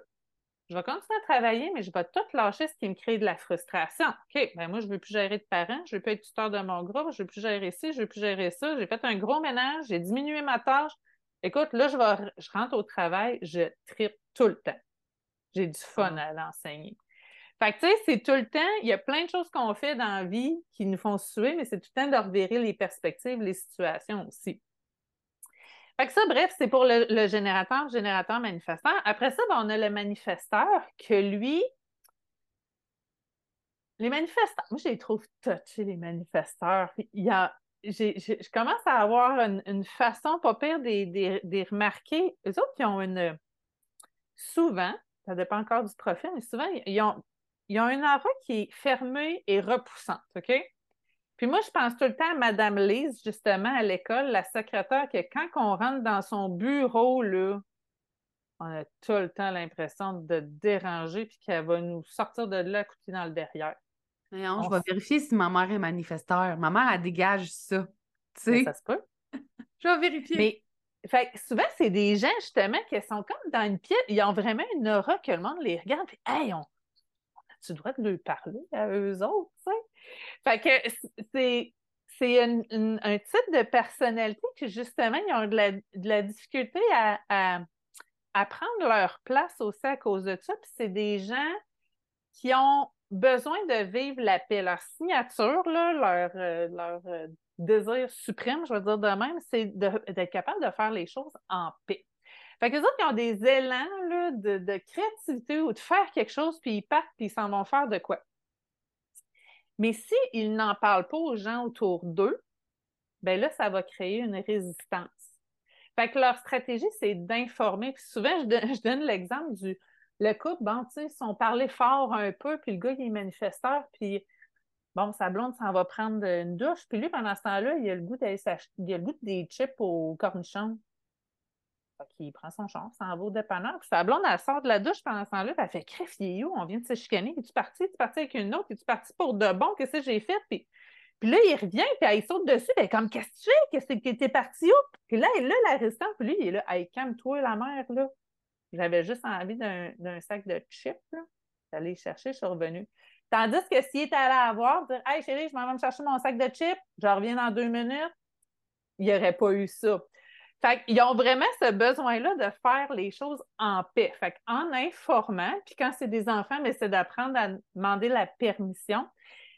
Je vais continuer à travailler, mais je vais tout lâcher ce qui me crée de la frustration. OK, ben moi, je ne veux plus gérer de parents, je ne veux plus être tuteur de mon groupe, je ne veux plus gérer ci, je ne veux plus gérer ça. J'ai fait un gros ménage, j'ai diminué ma tâche. Écoute, là, je, vais, je rentre au travail, je tripe tout le temps. J'ai du fun à l'enseigner. Fait que, tu sais, c'est tout le temps, il y a plein de choses qu'on fait dans la vie qui nous font suer, mais c'est tout le temps de revirer les perspectives, les situations aussi. Fait que ça, bref, c'est pour le, générateur, générateur manifesteur. Après ça, ben, on a le manifesteur que lui, les manifesteurs, moi, je les trouve touchés, les manifesteurs. Il y a, je commence à avoir une, façon pas pire des, des, remarquer. Eux autres, qui ont une. Souvent, ça dépend encore du profil, mais souvent, ils ont, ils ont une aura qui est fermée et repoussante. OK? Puis moi, je pense tout le temps à Mme Lise, justement, à l'école, la secrétaire, que quand on rentre dans son bureau, là, on a tout le temps l'impression de déranger puis qu'elle va nous sortir de là, couper dans le derrière. Non, je vais vérifier si ma mère est manifesteur. Ma mère, elle dégage ça. Tu sais? Ça se peut. [laughs] je vais vérifier. Mais fait souvent, c'est des gens, justement, qui sont comme dans une pièce, ils ont vraiment une aura que le monde les regarde, puis, hey, on, tu dois leur parler à eux autres, tu sais? Fait que c'est, c'est un type de personnalité que, justement, ils ont de la, difficulté à, à, prendre leur place aussi à cause de ça. Puis c'est des gens qui ont besoin de vivre la paix. Leur signature, là, leur, euh, leur euh, désir suprême, je veux dire de même, c'est d'être capable de faire les choses en paix. Fait que les autres, ils ont des élans de, créativité ou de faire quelque chose, puis ils partent, puis ils s'en vont faire de quoi. Mais s'ils n'en parlent pas aux gens autour d'eux, ben là, ça va créer une résistance. Fait que leur stratégie, c'est d'informer. Puis souvent, je [laughs] donne, l'exemple du le couple, bon, tu sais, ils sont parlé fort un peu, puis le gars, il est manifesteur, puis Bon, sa blonde s'en va prendre une douche. Puis lui, pendant ce temps-là, il a le goût d'aller a le goût des chips au cornichon. Fait prend son champ, s'en va au dépanneur. Puis sa blonde, elle sort de la douche pendant ce temps-là. Puis elle fait où? On vient de se chicaner. Es-tu parti? Es-tu parti avec une autre? Es-tu parti pour de bon? Qu'est-ce que j'ai fait? Puis, là, il revient, puis elle saute dessus. Puis comme Qu'est-ce que tu fais? Qu'est-ce que t'es parti où? Puis là, elle là, la résistance. Puis lui, il est là. Hey, calme-toi, la mère, là. J'avais juste envie d'un sac de chips, là. J'allais chercher, je suis revenue. Tandis que s'il était allé à voir, dire Hey chérie, je m'en vais me chercher mon sac de chips, je reviens dans deux minutes, il n'y aurait pas eu ça. Fait qu'ils ont vraiment ce besoin-là de faire les choses en paix. Fait en informant, puis quand c'est des enfants, mais c'est d'apprendre à demander la permission,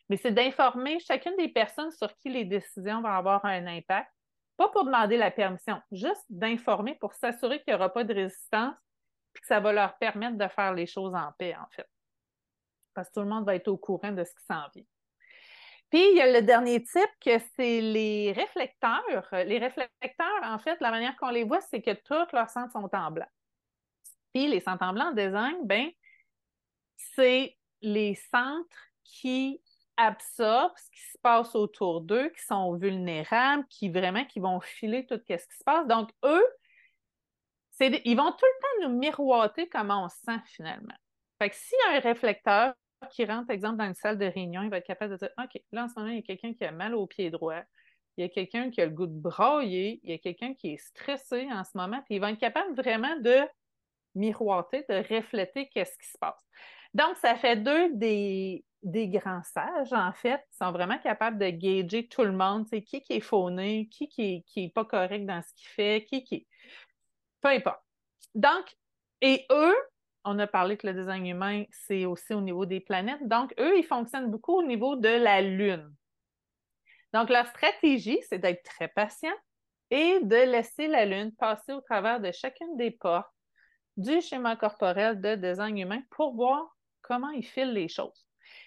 mais c'est d'informer chacune des personnes sur qui les décisions vont avoir un impact. Pas pour demander la permission, juste d'informer pour s'assurer qu'il n'y aura pas de résistance, puis que ça va leur permettre de faire les choses en paix, en fait parce que tout le monde va être au courant de ce qui s'en vient. Puis, il y a le dernier type que c'est les réflecteurs. Les réflecteurs, en fait, la manière qu'on les voit, c'est que tous leurs centres sont en blanc. Puis, les centres en blanc en design, ben, c'est les centres qui absorbent ce qui se passe autour d'eux, qui sont vulnérables, qui vraiment qui vont filer tout ce qui se passe. Donc, eux, ils vont tout le temps nous miroiter comment on se sent finalement. Fait que s'il y a un réflecteur qui rentre, par exemple, dans une salle de réunion, il va être capable de dire OK, là, en ce moment, il y a quelqu'un qui a mal au pied droit, il y a quelqu'un qui a le goût de brailler, il y a quelqu'un qui est stressé en ce moment, puis il va être capable vraiment de miroiter, de refléter qu'est-ce qui se passe. Donc, ça fait deux des, des grands sages, en fait, qui sont vraiment capables de gager tout le monde, qui, qui est fauné, qui qui est, pas correct dans ce qu'il fait, qui qui Peu importe. Donc, et eux, on a parlé que le design humain, c'est aussi au niveau des planètes. Donc, eux, ils fonctionnent beaucoup au niveau de la Lune. Donc, leur stratégie, c'est d'être très patient et de laisser la Lune passer au travers de chacune des portes du schéma corporel de design humain pour voir comment ils filent les choses.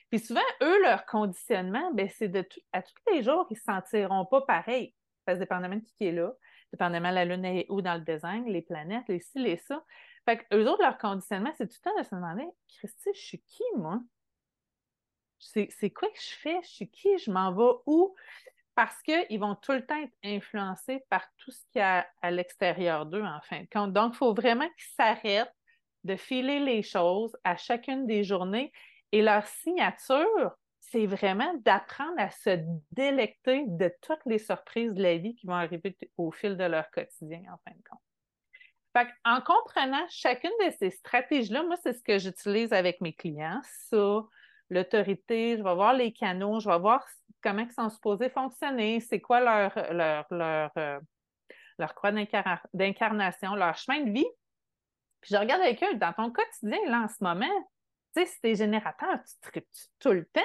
Puis souvent, eux, leur conditionnement, ben, c'est de à tous les jours, ils ne se sentiront pas pareil. Ça dépendamment de qui est là, dépendamment de la Lune est où dans le design, les planètes, les ci, les ça. Fait eux autres, leur conditionnement, c'est tout le temps de se demander Christy, je suis qui, moi? C'est quoi que je fais? Je suis qui? Je m'en vais où? Parce qu'ils vont tout le temps être influencés par tout ce qu'il y a à l'extérieur d'eux, en fin de compte. Donc, il faut vraiment qu'ils s'arrêtent de filer les choses à chacune des journées. Et leur signature, c'est vraiment d'apprendre à se délecter de toutes les surprises de la vie qui vont arriver au fil de leur quotidien, en fin de compte en comprenant chacune de ces stratégies-là, moi, c'est ce que j'utilise avec mes clients. Ça, l'autorité, je vais voir les canaux, je vais voir comment ils sont supposés fonctionner, c'est quoi leur, leur, leur, euh, leur croix d'incarnation, leur chemin de vie. Puis je regarde avec eux, dans ton quotidien, là, en ce moment, tu sais, si t'es générateur, tu tripes tout le temps?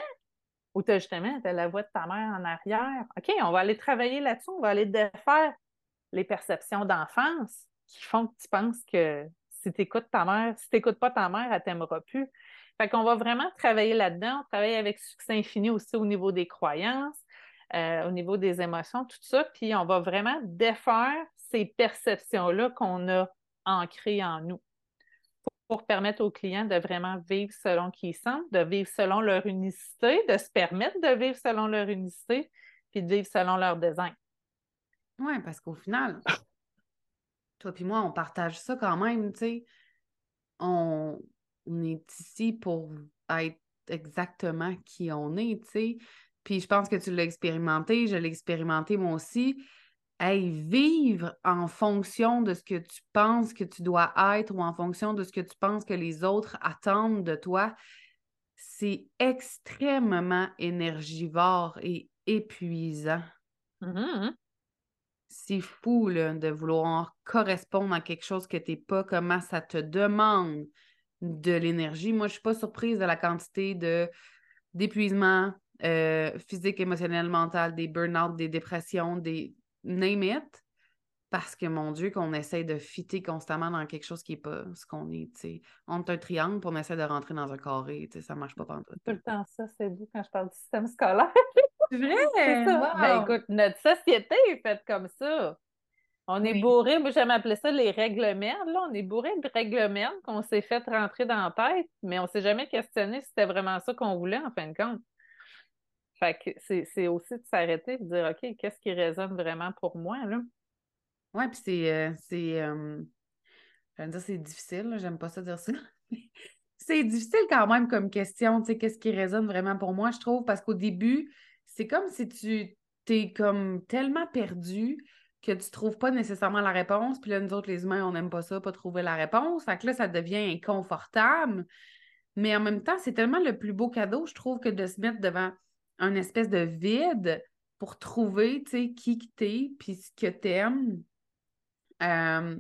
Ou tu as justement la voix de ta mère en arrière? OK, on va aller travailler là-dessus, on va aller défaire les perceptions d'enfance qui font que tu penses que si tu écoutes ta mère, si tu n'écoutes pas ta mère, elle t'aimera plus. Fait qu'on va vraiment travailler là-dedans. On travaille avec succès infini aussi au niveau des croyances, euh, au niveau des émotions, tout ça. Puis on va vraiment défaire ces perceptions-là qu'on a ancrées en nous pour permettre aux clients de vraiment vivre selon qui ils sont, de vivre selon leur unicité, de se permettre de vivre selon leur unicité, puis de vivre selon leur design. Oui, parce qu'au final, [laughs] toi puis moi, on partage ça quand même, tu sais. On, est ici pour être exactement qui on est, tu sais. Puis je pense que tu l'as expérimenté, je l'ai expérimenté moi aussi. hey, vivre en fonction de ce que tu penses que tu dois être ou en fonction de ce que tu penses que les autres attendent de toi, c'est extrêmement énergivore et épuisant. Mm-hmm. C'est fou de vouloir correspondre à quelque chose que tu n'es pas, comment ça te demande de l'énergie. Moi, je ne suis pas surprise de la quantité de d'épuisement euh, physique, émotionnel, mental, des burn-out, des dépressions, des name it, parce que mon Dieu, qu'on essaie de fitter constamment dans quelque chose qui n'est pas ce qu'on est. sais. On est un triangle, puis on essaie de rentrer dans un carré. Ça ne marche pas pendant tout. Tout le temps ça, c'est vous quand je parle du système scolaire. [laughs] C'est vrai? Ça. Ben, écoute, notre société est faite comme ça. On est bourré, moi j'aime appeler ça les règles merdes. Là. On est bourré de règles merdes qu'on s'est fait rentrer dans la tête, mais on ne s'est jamais questionné si c'était vraiment ça qu'on voulait en fin de compte. Fait que c'est aussi de s'arrêter et de dire OK, qu'est-ce qui résonne vraiment pour moi? là? Oui, puis c'est. Euh, c'est euh, dire c'est difficile, j'aime pas ça dire ça. [laughs] c'est difficile quand même comme question, tu sais, qu'est-ce qui résonne vraiment pour moi, je trouve, parce qu'au début, c'est comme si tu t'es comme tellement perdu que tu trouves pas nécessairement la réponse, puis là, nous autres, les humains, on n'aime pas ça, pas trouver la réponse. Fait que là, ça devient inconfortable. Mais en même temps, c'est tellement le plus beau cadeau, je trouve, que de se mettre devant un espèce de vide pour trouver, tu sais, qui t'es, puis ce que t'aimes. Euh,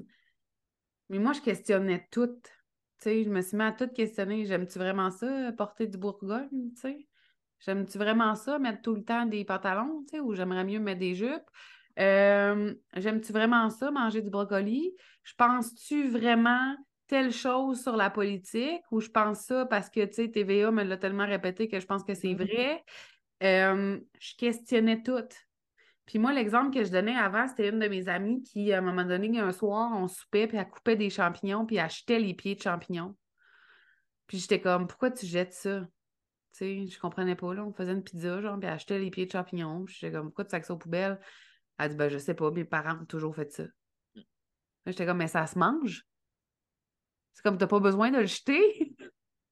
mais moi, je questionnais tout. Tu sais, je me suis mis à tout questionner. J'aime-tu vraiment ça, porter du Bourgogne, tu sais? J'aime-tu vraiment ça, mettre tout le temps des pantalons, tu sais, ou j'aimerais mieux mettre des jupes? Euh, j'aime-tu vraiment ça, manger du brocoli? Je pense-tu vraiment telle chose sur la politique ou je pense ça parce que, tu sais, TVA me l'a tellement répété que je pense que c'est vrai? Euh, je questionnais tout. Puis moi, l'exemple que je donnais avant, c'était une de mes amies qui, à un moment donné, un soir, on soupait, puis elle coupait des champignons, puis elle achetait les pieds de champignons. Puis j'étais comme, pourquoi tu jettes ça? Tu sais, je comprenais pas, là. On faisait une pizza, genre, puis achetait les pieds de champignons. J'étais comme, pourquoi tu sacs ça aux poubelles? Elle dit, ben, je sais pas, mes parents ont toujours fait ça. J'étais comme, mais ça se mange? C'est comme, t'as pas besoin de le jeter?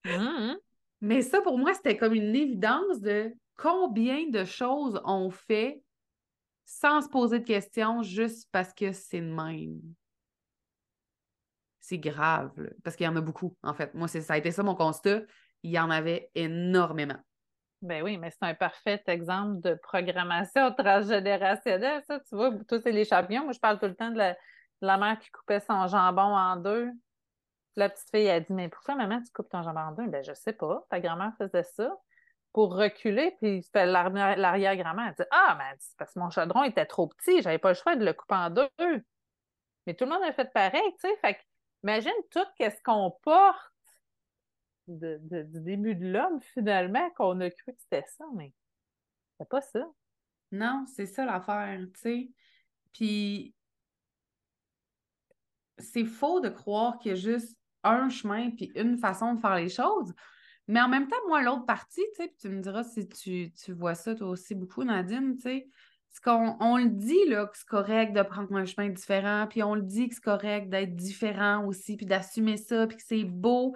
Mmh. [laughs] Mais ça, pour moi, c'était comme une évidence de combien de choses on fait sans se poser de questions juste parce que c'est le même. C'est grave, parce qu'il y en a beaucoup, en fait. Moi, ça a été ça mon constat. Il y en avait énormément. Ben oui, mais c'est un parfait exemple de programmation [laughs] transgénérationnelle, ça. Tu vois, toi, c'est les champignons. Moi, je parle tout le temps de la, mère qui coupait son jambon en deux. La petite fille a dit Mais pourquoi, maman, tu coupes ton jambon en deux? Ben, je sais pas. Ta grand-mère faisait ça pour reculer, puis l'arrière-grand-mère a dit Ah, mais c'est parce que mon chaudron était trop petit, j'avais pas le choix de le couper en deux. Mais tout le monde a fait pareil, tu sais. Fait imagine tout ce qu'on porte du début de l'homme, finalement, qu'on a cru que c'était ça, mais c'est pas ça. Non, c'est ça l'affaire, tu sais. Puis c'est faux de croire qu'il y a juste un chemin puis une façon de faire les choses. Mais en même temps, moi, l'autre partie, tu sais, tu me diras si tu, tu, vois ça toi aussi beaucoup, Nadine, tu sais, c'est qu'on on le dit là, que c'est correct de prendre un chemin différent, puis on le dit que c'est correct d'être différent aussi, puis d'assumer ça, puis que c'est beau.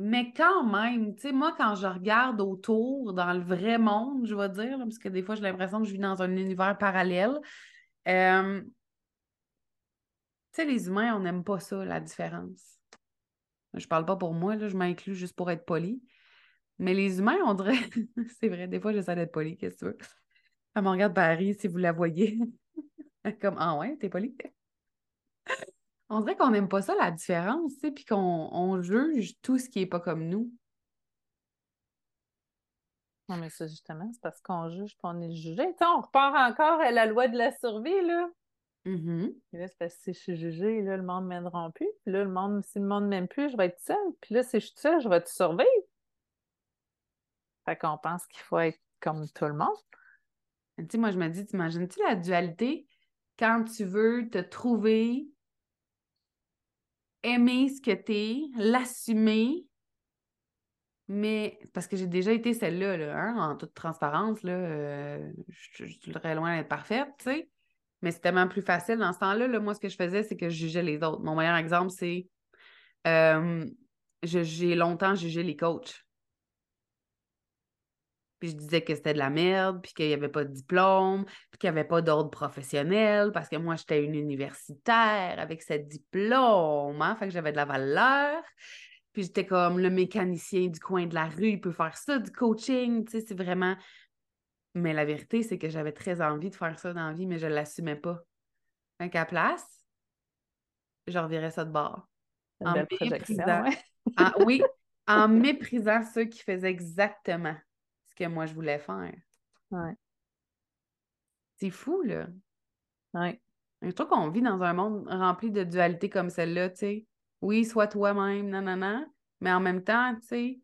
Mais quand même, tu sais, moi, quand je regarde autour, dans le vrai monde, je vais dire, parce que des fois, j'ai l'impression que je vis dans un univers parallèle, euh, tu sais, les humains, on n'aime pas ça, la différence. Je parle pas pour moi, là, je m'inclus juste pour être poli. Mais les humains, on dirait. [laughs] c'est vrai, des fois, j'essaie d'être poli, qu'est-ce que tu veux? Elle me regarde Paris, si vous la voyez. [laughs] Comme, ah ouais, t'es poli? On dirait qu'on n'aime pas ça, la différence, tu sais, puis qu'on juge tout ce qui n'est pas comme nous. Non, mais ça, justement, c'est parce qu'on juge, puis on est jugé. On repart encore à la loi de la survie, là. Mm-hmm. là, c'est parce que si je suis jugée, là, le monde ne m'aidera plus. Puis là, le monde, si le monde ne m'aime plus, je vais être seule. Puis là, si je suis seule, je vais te survivre. Fait qu'on pense qu'il faut être comme tout le monde. Tu sais, moi, je me dis, t'imagines-tu la dualité? Quand tu veux te trouver aimer ce que tu es, l'assumer, mais parce que j'ai déjà été celle-là, là, hein, en toute transparence, là, euh, je, suis très loin d'être parfaite, tu sais. Mais c'est tellement plus facile. Dans ce temps-là, là, moi, ce que je faisais, c'est que je jugeais les autres. Mon meilleur exemple, c'est euh, j'ai longtemps jugé les coachs. Puis je disais que c'était de la merde, puis qu'il n'y avait pas de diplôme, puis qu'il n'y avait pas d'ordre professionnel, parce que moi, j'étais une universitaire avec ce diplôme, hein, fait que j'avais de la valeur. Puis j'étais comme le mécanicien du coin de la rue, il peut faire ça, du coaching, tu sais, c'est vraiment... Mais la vérité, c'est que j'avais très envie de faire ça dans la vie, mais je ne l'assumais pas. Donc, à place, je revirais ça de bord. En méprisant... ah, oui, en [laughs] méprisant ceux qui faisaient exactement que moi je voulais faire. Ouais. C'est fou, là. Ouais. Je trouve qu'on vit dans un monde rempli de dualité comme celle-là, tu sais. Oui, sois toi-même, non, non, non. Mais en même temps, tu sais,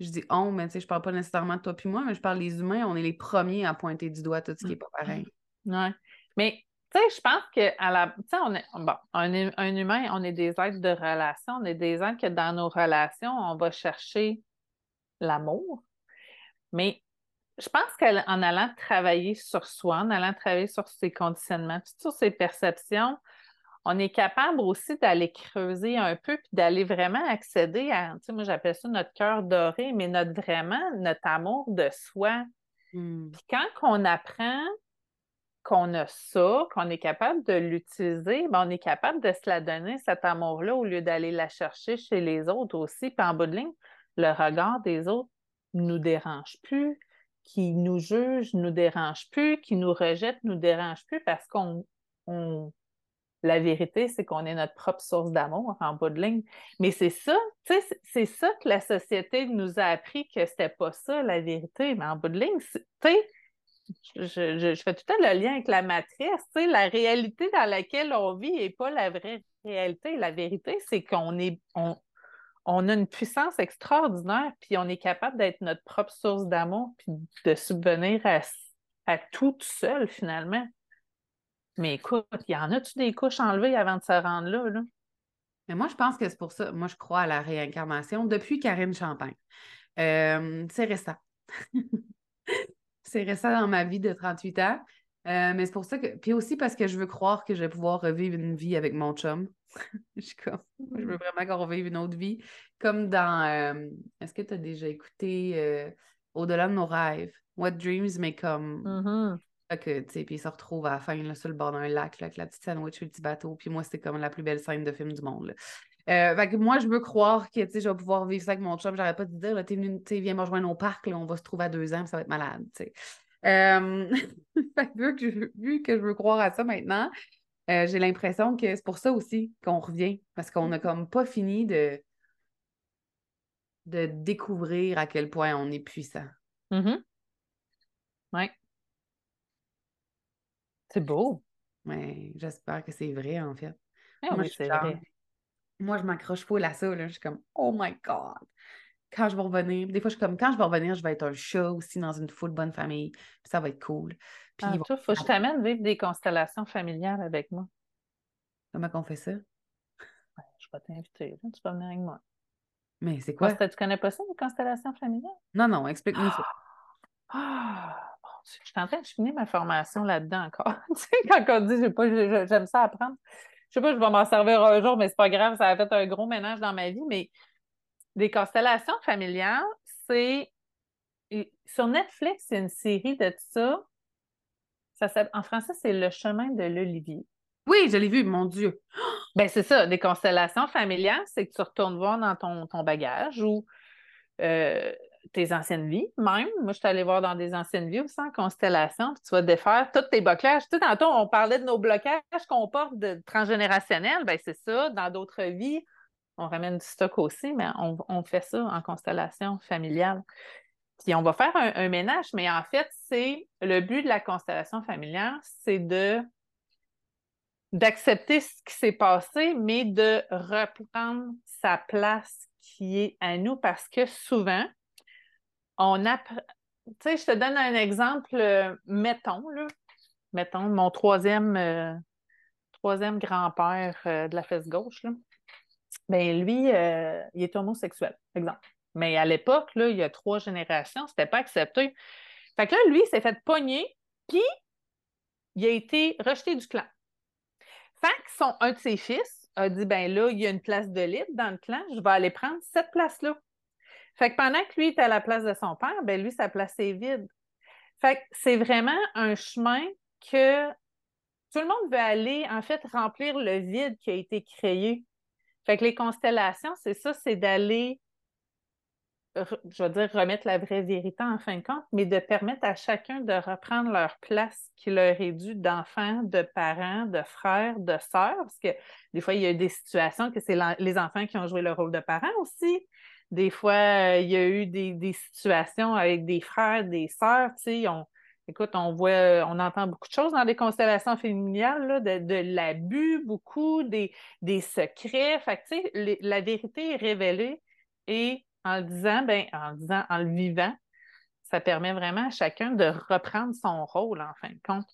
je dis on, mais tu sais, je parle pas nécessairement de toi puis moi, mais je parle des humains, on est les premiers à pointer du doigt tout ce qui est pas pareil. Ouais. Mais tu sais, je pense que à la. Tu sais, on est. Bon, un, un, humain, on est des êtres de relation. On est des êtres que dans nos relations, on va chercher l'amour. Mais je pense qu'en allant travailler sur soi, en allant travailler sur ses conditionnements, sur ses perceptions, on est capable aussi d'aller creuser un peu puis d'aller vraiment accéder à, tu sais, moi j'appelle ça notre cœur doré, mais notre vraiment, notre amour de soi. Hmm. Puis quand on apprend qu'on a ça, qu'on est capable de l'utiliser, ben on est capable de se la donner, cet amour-là, au lieu d'aller la chercher chez les autres aussi. Puis en bout de ligne, le regard des autres nous dérange plus, qui nous juge nous dérange plus, qui nous rejette nous dérange plus parce qu'on la vérité, c'est qu'on est notre propre source d'amour en bout de ligne. Mais c'est ça, tu sais, c'est ça que la société nous a appris que c'était pas ça, la vérité. Mais en bout de ligne, tu sais, je, je, fais tout le temps le lien avec la matrice, la réalité dans laquelle on vit n'est pas la vraie réalité. La vérité, c'est qu'on est, on, on a une puissance extraordinaire, puis on est capable d'être notre propre source d'amour, puis de subvenir à, tout, tout seul, finalement. Mais écoute, il y en a-tu des couches enlevées avant de se rendre là, là? Mais moi, je pense que c'est pour ça. Moi, je crois à la réincarnation depuis Karine Champagne. Euh, c'est récent. [laughs] c'est récent dans ma vie de 38 ans. Euh, mais c'est pour ça que. Puis aussi parce que je veux croire que je vais pouvoir revivre une vie avec mon chum. [laughs] je suis comme. Je veux mm. vraiment qu'on revive une autre vie. Comme dans. Euh, est-ce que tu as déjà écouté euh, Au-delà de nos rêves? What Dreams, mais comme. Mm-hmm. Que, tu sais, puis ils se retrouvent à la fin là, sur le bord d'un lac là, avec la petite sandwich et le petit bateau. Puis moi, c'était comme la plus belle scène de film du monde. Là. fait que moi, je veux croire que je vais pouvoir vivre ça avec mon chum. J'arrête pas de dire, t'es venu, viens me rejoindre au parc, là, on va se trouver à deux ans, ça va être malade. sais. Euh, [laughs] vu, que je, vu que je veux croire à ça maintenant, euh, j'ai l'impression que c'est pour ça aussi qu'on revient, parce qu'on n'a comme pas fini de, de découvrir à quel point on est puissant. Mm Oui. C'est beau. Ouais, j'espère que c'est vrai, en fait. Ah moi, oui, c'est vrai. Moi, je m'accroche pas à ça. Là. Je suis comme, oh my God quand je vais revenir. Des fois, je suis comme, quand je vais revenir, je vais être un chat aussi dans une foule bonne famille. Puis ça va être cool. Puis ah, faut que je t'amène vivre des constellations familiales avec moi. Comment qu'on fait ça? je vais t'inviter. Tu peux venir avec moi. Mais c'est quoi? tu connais pas ça, les constellations familiales? Non, non, explique-nous ça. [gasps] Ah! je suis en train de finir ma formation là-dedans encore. [laughs] tu sais, quand on dit j'aime ça apprendre. Je sais pas, je vais m'en servir un jour, mais c'est pas grave, ça a fait un gros ménage dans ma vie. Mais des constellations familiales, c'est. Sur Netflix, c'est une série de ça. ça en français, c'est Le chemin de l'Olivier. Oui, je l'ai vu, mon Dieu. [gasps] Ben, c'est ça, des constellations familiales, c'est que tu retournes voir dans ton, ton bagage ou euh, tes anciennes vies, même. Moi, je suis allée voir dans des anciennes vies aussi en constellation, puis tu vas défaire tous tes blocages. Tu sais, tantôt, on parlait de nos blocages qu'on porte de transgénérationnels. Ben, c'est ça. Dans d'autres vies, on ramène du stock aussi, mais on, fait ça en constellation familiale. Puis on va faire un, ménage, mais en fait, c'est le but de la constellation familiale, c'est de d'accepter ce qui s'est passé, mais de reprendre sa place qui est à nous parce que souvent, on a. Tu sais, je te donne un exemple, euh, mettons, là, mettons, mon troisième, euh, troisième grand-père euh, de la fesse gauche, là, Bien, lui, euh, il est homosexuel, exemple. Mais à l'époque, là, il y a trois générations, c'était pas accepté. Fait que là, lui, il s'est fait pogner, puis il a été rejeté du clan. Fait que son, un de ses fils a dit ben là, il y a une place de libre dans le clan, je vais aller prendre cette place-là. Fait que pendant que lui était à la place de son père, ben lui, sa place est vide. Fait que c'est vraiment un chemin que tout le monde veut aller, en fait, remplir le vide qui a été créé. Fait que les constellations, c'est ça, c'est d'aller, je veux dire, remettre la vraie vérité en fin de compte, mais de permettre à chacun de reprendre leur place qui leur est due d'enfants, de parents, de frères, de sœurs, parce que des fois, il y a des situations que c'est les enfants qui ont joué le rôle de parents aussi. Des fois, il y a eu des, situations avec des frères, des sœurs, tu sais, Écoute, on voit, on entend beaucoup de choses dans les constellations familiales, de, l'abus, beaucoup, des, secrets. Fait que, tu sais, la vérité est révélée et en le disant, ben, en le disant, en le vivant, ça permet vraiment à chacun de reprendre son rôle, en fin de compte.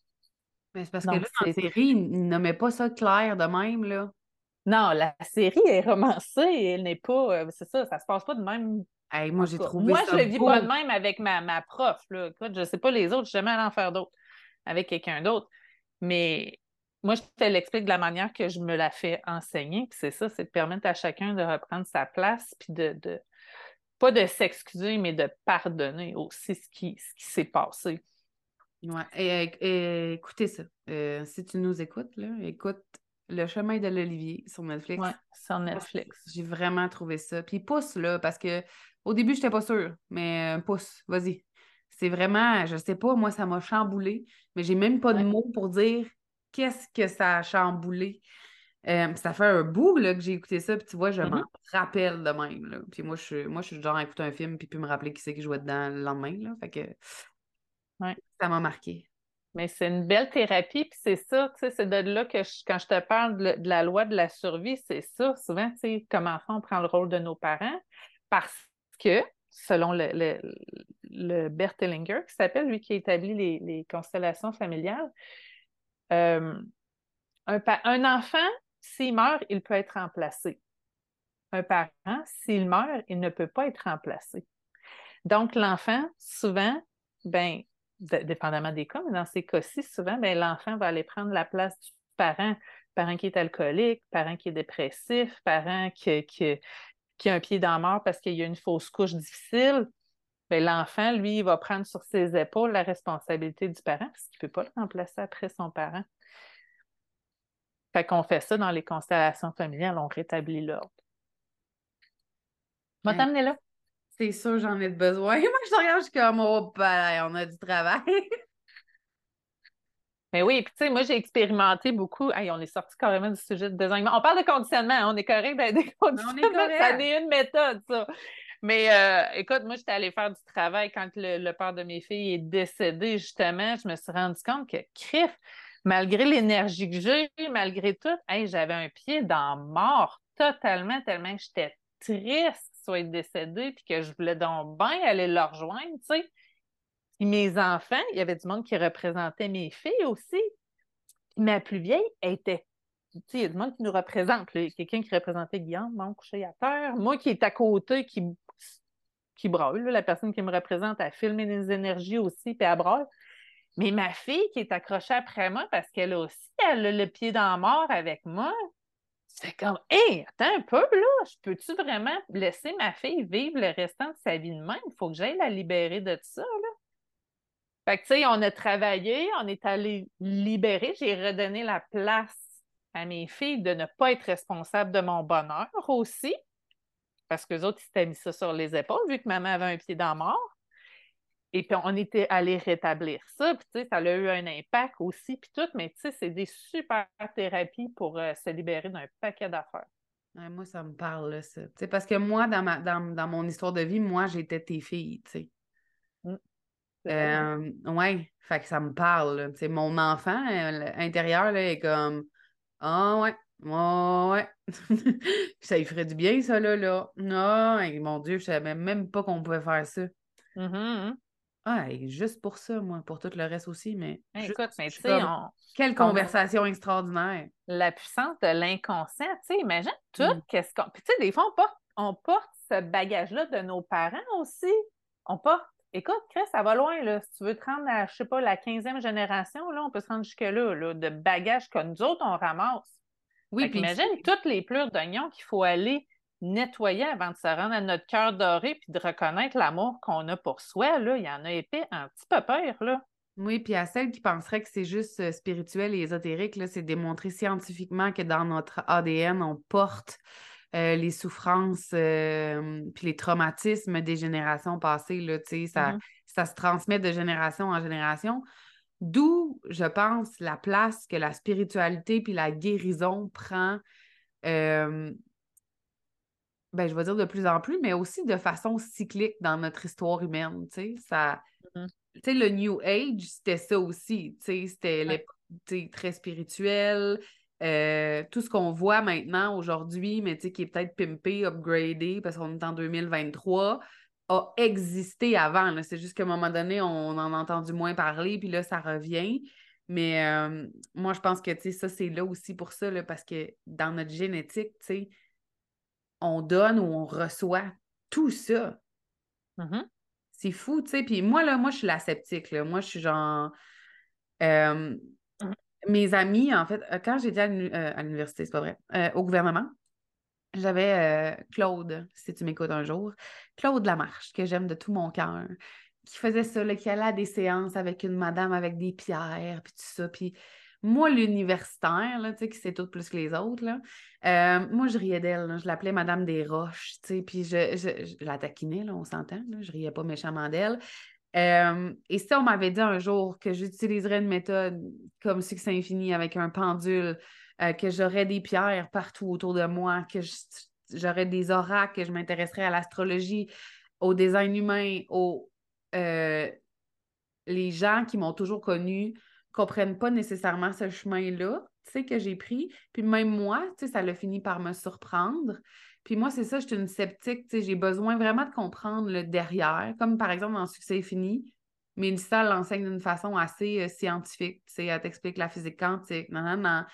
Mais c'est parce que là, dans la série, il nommait pas ça clair de même, là. Non, la série est romancée, elle n'est pas. Euh, c'est ça, ça se passe pas de même moi, j'ai trouvé Moi, je le vis pas de même avec ma, ma prof. Là. Écoute, je sais pas les autres, je suis jamais allée en faire d'autres avec quelqu'un d'autre. Mais moi, je te l'explique de la manière que je me la fais enseigner. Puis c'est ça, c'est de permettre à chacun de reprendre sa place, puis de, de pas de s'excuser, mais de pardonner aussi ce qui, ce qui s'est passé. Ouais. Et, écoutez ça. Euh, si tu nous écoutes, là, écoute Le chemin de l'Olivier sur Netflix. Ouais, sur Netflix. J'ai vraiment trouvé ça. Puis pousse, là, parce que au début, je n'étais pas sûre, mais euh, pousse, vas-y. C'est vraiment, je sais pas, moi, ça m'a chamboulé, mais j'ai même pas de mots pour dire qu'est-ce que ça a chamboulé. Euh, ça fait un bout là, que j'ai écouté ça, puis tu vois, je m'en mm-hmm. rappelle de même. Là. Puis moi, je suis, moi, je suis genre à écouter un film, puis puis me rappeler qui c'est qui jouait dedans le lendemain. Là. Fait que ça m'a marqué. Mais c'est une belle thérapie, puis c'est ça, c'est de là que quand je te parle de, la loi de la survie, c'est ça. Souvent, comme enfant, on prend le rôle de nos parents parce que, selon le, le, Bert Hellinger, qui s'appelle, lui qui a établi les, constellations familiales, euh, un, enfant, s'il meurt, il peut être remplacé. Un parent, s'il meurt, il ne peut pas être remplacé. Donc, l'enfant, souvent, ben, dépendamment des cas, mais dans ces cas-ci, souvent, ben, l'enfant va aller prendre la place du parent, parent qui est alcoolique, parent qui est dépressif, parent qui, qui, qui a un pied dans la mort parce qu'il y a une fausse couche difficile, ben, l'enfant, lui, il va prendre sur ses épaules la responsabilité du parent parce qu'il ne peut pas le remplacer après son parent. Fait qu'on fait ça dans les constellations familiales, on rétablit l'ordre. Va t'amener là. C'est sûr, j'en ai besoin. [laughs] Moi, je regarde, je suis comme, oh, ben, on a du travail. Mais [laughs] oui, puis tu sais, moi, j'ai expérimenté beaucoup. Hey, on est sorti carrément du sujet de désengagements. On parle de conditionnement, hein, on est correct ben, des conditionnements. On est ça est une méthode, ça. Mais euh, écoute, moi, j'étais allée faire du travail quand le, père de mes filles est décédé, justement. Je me suis rendu compte que, crif, malgré l'énergie que j'ai, malgré tout, hey, j'avais un pied dans mort totalement, tellement j'étais triste soit décédé puis que je voulais donc bien aller le rejoindre, tu sais mes enfants, il y avait du monde qui représentait mes filles aussi. ma plus vieille, était. Il y a du monde qui nous représente. Quelqu'un qui représentait Guillaume, mon couché à terre. Moi qui est à côté, qui, qui brûle. La personne qui me représente, a filmé des énergies aussi, puis elle brûle. Mais ma fille qui est accrochée après moi parce qu'elle aussi, elle a le pied dans la mort avec moi. C'est comme, hé, attends un peu, là, peux-tu vraiment laisser ma fille vivre le restant de sa vie de même? Il faut que j'aille la libérer de ça, là. Fait que, tu sais, on a travaillé, on est allé libérer, j'ai redonné la place à mes filles de ne pas être responsables de mon bonheur aussi, parce que autres, ils s'étaient mis ça sur les épaules, vu que maman avait un pied dans mort. Et puis, on était allé rétablir ça. Puis, tu sais, ça a eu un impact aussi, puis tout. Mais, tu sais, c'est des super thérapies pour euh, se libérer d'un paquet d'affaires. moi, ça me parle, ça. Tu sais, parce que moi, dans, ma, dans, dans mon histoire de vie, moi, j'étais tes filles, tu sais. Mm. Euh, ouais, fait que ça me parle. C'est mon enfant euh, intérieur là, est comme Ah ouais, ouais, [laughs] ça lui ferait du bien, ça là. là. Non, mon Dieu, je savais même pas qu'on pouvait faire ça. Mm-hmm. Ah, juste pour ça, moi, pour tout le reste aussi, mais. écoute, mais tu sais, quelle conversation extraordinaire. La puissance de l'inconscient, tu sais, imagine tout, mm. qu'est-ce qu'on. Puis tu sais, des fois, on porte, on porte ce bagage-là de nos parents aussi. On porte Écoute, Chris, ça va loin, là. Si tu veux te rendre à, je sais pas, la 15e génération, là, on peut se rendre jusque-là, là, de bagages que nous autres, on ramasse. Oui, puis imagine toutes les pleurs d'oignons qu'il faut aller nettoyer avant de se rendre à notre cœur doré puis de reconnaître l'amour qu'on a pour soi, là, il y en a épais un petit peu peur, là. Oui, puis à celles qui penseraient que c'est juste euh, spirituel et ésotérique, c'est démontré scientifiquement que dans notre ADN, on porte euh, les souffrances euh, puis les traumatismes des générations passées, là, ça, Mhm. ça se transmet de génération en génération. D'où, je pense, la place que la spiritualité puis la guérison prend, euh, ben, je vais dire de plus en plus, mais aussi de façon cyclique dans notre histoire humaine, tu sais, ça... Sais, le New Age, c'était ça aussi, tu sais, c'était Ouais. l'époque, très spirituel, euh, tout ce qu'on voit maintenant, aujourd'hui, mais tu sais, qui est peut-être pimpé, upgradé, parce qu'on est en 2023, a existé avant. C'est juste qu'à un moment donné, on en a entendu moins parler, puis là, ça revient. Mais euh, moi, je pense que, tu sais, ça, c'est là aussi pour ça, là, parce que dans notre génétique, tu sais, on donne ou on reçoit tout ça. Mhm. C'est fou, tu sais. Puis moi, là, moi, je suis la sceptique, là. Moi, je suis genre... euh, Mhm. mes amis, en fait, euh, quand j'étais euh, à l'université, c'est pas vrai, euh, au gouvernement, j'avais euh, Claude, si tu m'écoutes un jour, Claude Lamarche, que j'aime de tout mon cœur, qui faisait ça, là, qui allait à des séances avec une madame avec des pierres, puis tout ça. Puis moi, l'universitaire, là, tu sais, qui sait tout plus que les autres, là, euh, moi, je riais d'elle, je l'appelais Madame des Roches, tu sais, puis je, je, la taquinais, là, on s'entend, je riais pas méchamment d'elle. Euh, et si on m'avait dit un jour que j'utiliserais une méthode comme Succès Infini avec un pendule, euh, que j'aurais des pierres partout autour de moi, que j'aurais des oracles, que je m'intéresserais à l'astrologie, au design humain, au, euh, les gens qui m'ont toujours connue comprennent pas nécessairement ce chemin-là, tu sais, que j'ai pris. Puis même moi, tu sais, ça l'a fini par me surprendre. Puis moi, c'est ça, je suis une sceptique, tu sais, j'ai besoin vraiment de comprendre le derrière, comme par exemple dans Succès fini. Mélissa l'enseigne d'une façon assez euh, scientifique, tu sais, elle t'explique la physique quantique, non, non, non.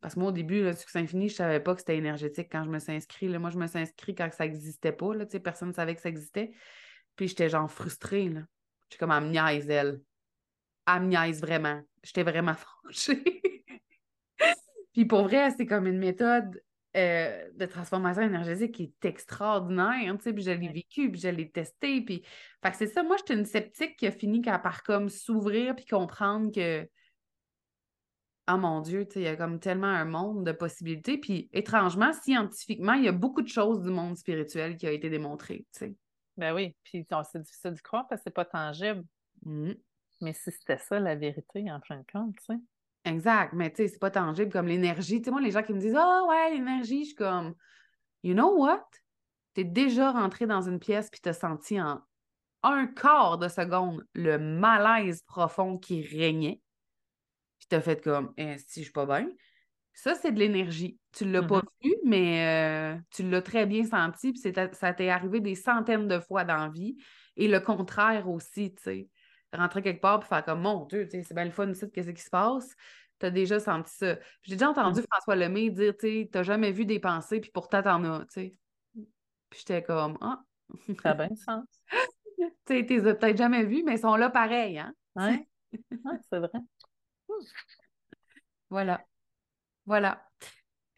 Parce que moi, au début, le succès infini, je savais pas que c'était énergétique quand je me suis inscrite. Là. Moi, je me suis inscrite quand ça n'existait pas, là, personne ne savait que ça existait. Puis j'étais genre frustrée, là. J'étais comme, elle me. Elle me niaise vraiment. J'étais vraiment fâchée. [laughs] Puis pour vrai, c'est comme une méthode euh, de transformation énergétique qui est extraordinaire, tu sais, puis je l'ai vécu, puis je l'ai testé, puis... Fait que c'est ça, moi, j'étais une sceptique qui a fini par par comme s'ouvrir puis comprendre que, oh mon Dieu, tu sais, il y a comme tellement un monde de possibilités, puis étrangement, scientifiquement, il y a beaucoup de choses du monde spirituel qui a été démontré, tu sais. Ben oui, puis c'est difficile d'y croire parce que c'est pas tangible. Mhm. Mais si c'était ça la vérité, en fin de compte, tu sais. Exact, mais tu sais, c'est pas tangible comme l'énergie. Tu sais, moi, les gens qui me disent Ah ouais, l'énergie, je suis comme You know what? T'es déjà rentré dans une pièce puis t'as senti en un quart de seconde le malaise profond qui régnait. Puis t'as fait comme Eh, si je suis pas bien. Ça, c'est de l'énergie. Tu l'as pas Mhm. vu, mais euh, tu l'as très bien senti, puis ça t'est arrivé des centaines de fois dans la vie. Et le contraire aussi, tu sais. Rentrer quelque part puis faire comme Mon Dieu, c'est bien le fun qu'est-ce qui se passe? T'as déjà senti ça. J'ai déjà entendu Mhm. François Lemay dire, tu t'as jamais vu des pensées, puis pourtant t'en as, tu sais. Puis j'étais comme Ah, Ça a bien du sens. [laughs] tu sais, t'es peut-être jamais vues, mais elles sont là pareil, hein? Ouais, ouais, c'est vrai. [laughs] Voilà. Voilà.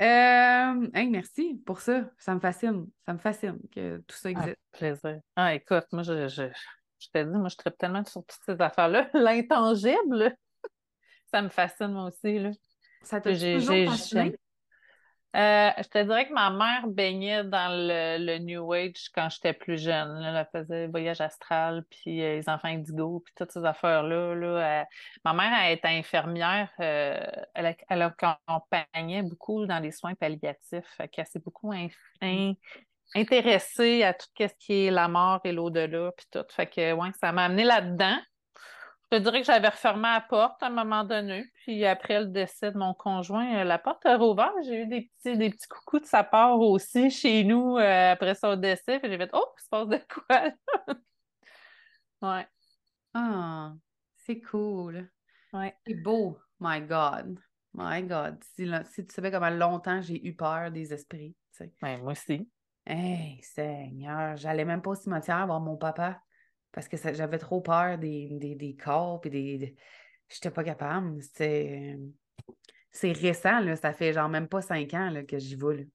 Euh, hey, merci pour ça. Ça me fascine. Ça me fascine que tout ça Ah, existe. plaisir. Ah, écoute, moi, je, je, je te dis, moi, je tripe tellement sur toutes ces affaires-là. [laughs] L'intangible, [laughs] ça me fascine, moi aussi, là. Ça t'a toujours? Euh, je te dirais que ma mère baignait dans le, le New Age quand j'étais plus jeune. là. Elle faisait voyage astral, puis euh, les enfants indigo, puis toutes ces affaires-là. Là. Ma mère, elle était infirmière. euh, elle, elle accompagnait beaucoup dans les soins palliatifs. Fait qu'elle s'est beaucoup in- in- intéressée à tout ce qui est la mort et l'au-delà, puis tout. Fait que, ouais, ça m'a amené là-dedans. Je te dirais que j'avais refermé la porte à un moment donné. Puis après le décès de mon conjoint, euh, la porte a rouvert. J'ai eu des petits, des petits coucous de sa part aussi chez nous euh, après son décès. Puis j'ai fait Oh, il se passe de quoi? [laughs] ouais, Ah, c'est cool. ouais. C'est beau. My God. My God. Si, si tu savais comment longtemps j'ai eu peur des esprits, tu sais. Ouais, moi aussi. Hey, Seigneur, j'allais même pas au cimetière voir mon papa parce que j'avais trop peur des, des, des corps puis des... des- J'étais pas capable. C'est récent, là. Ça fait genre même pas cinq ans là, que j'y vais.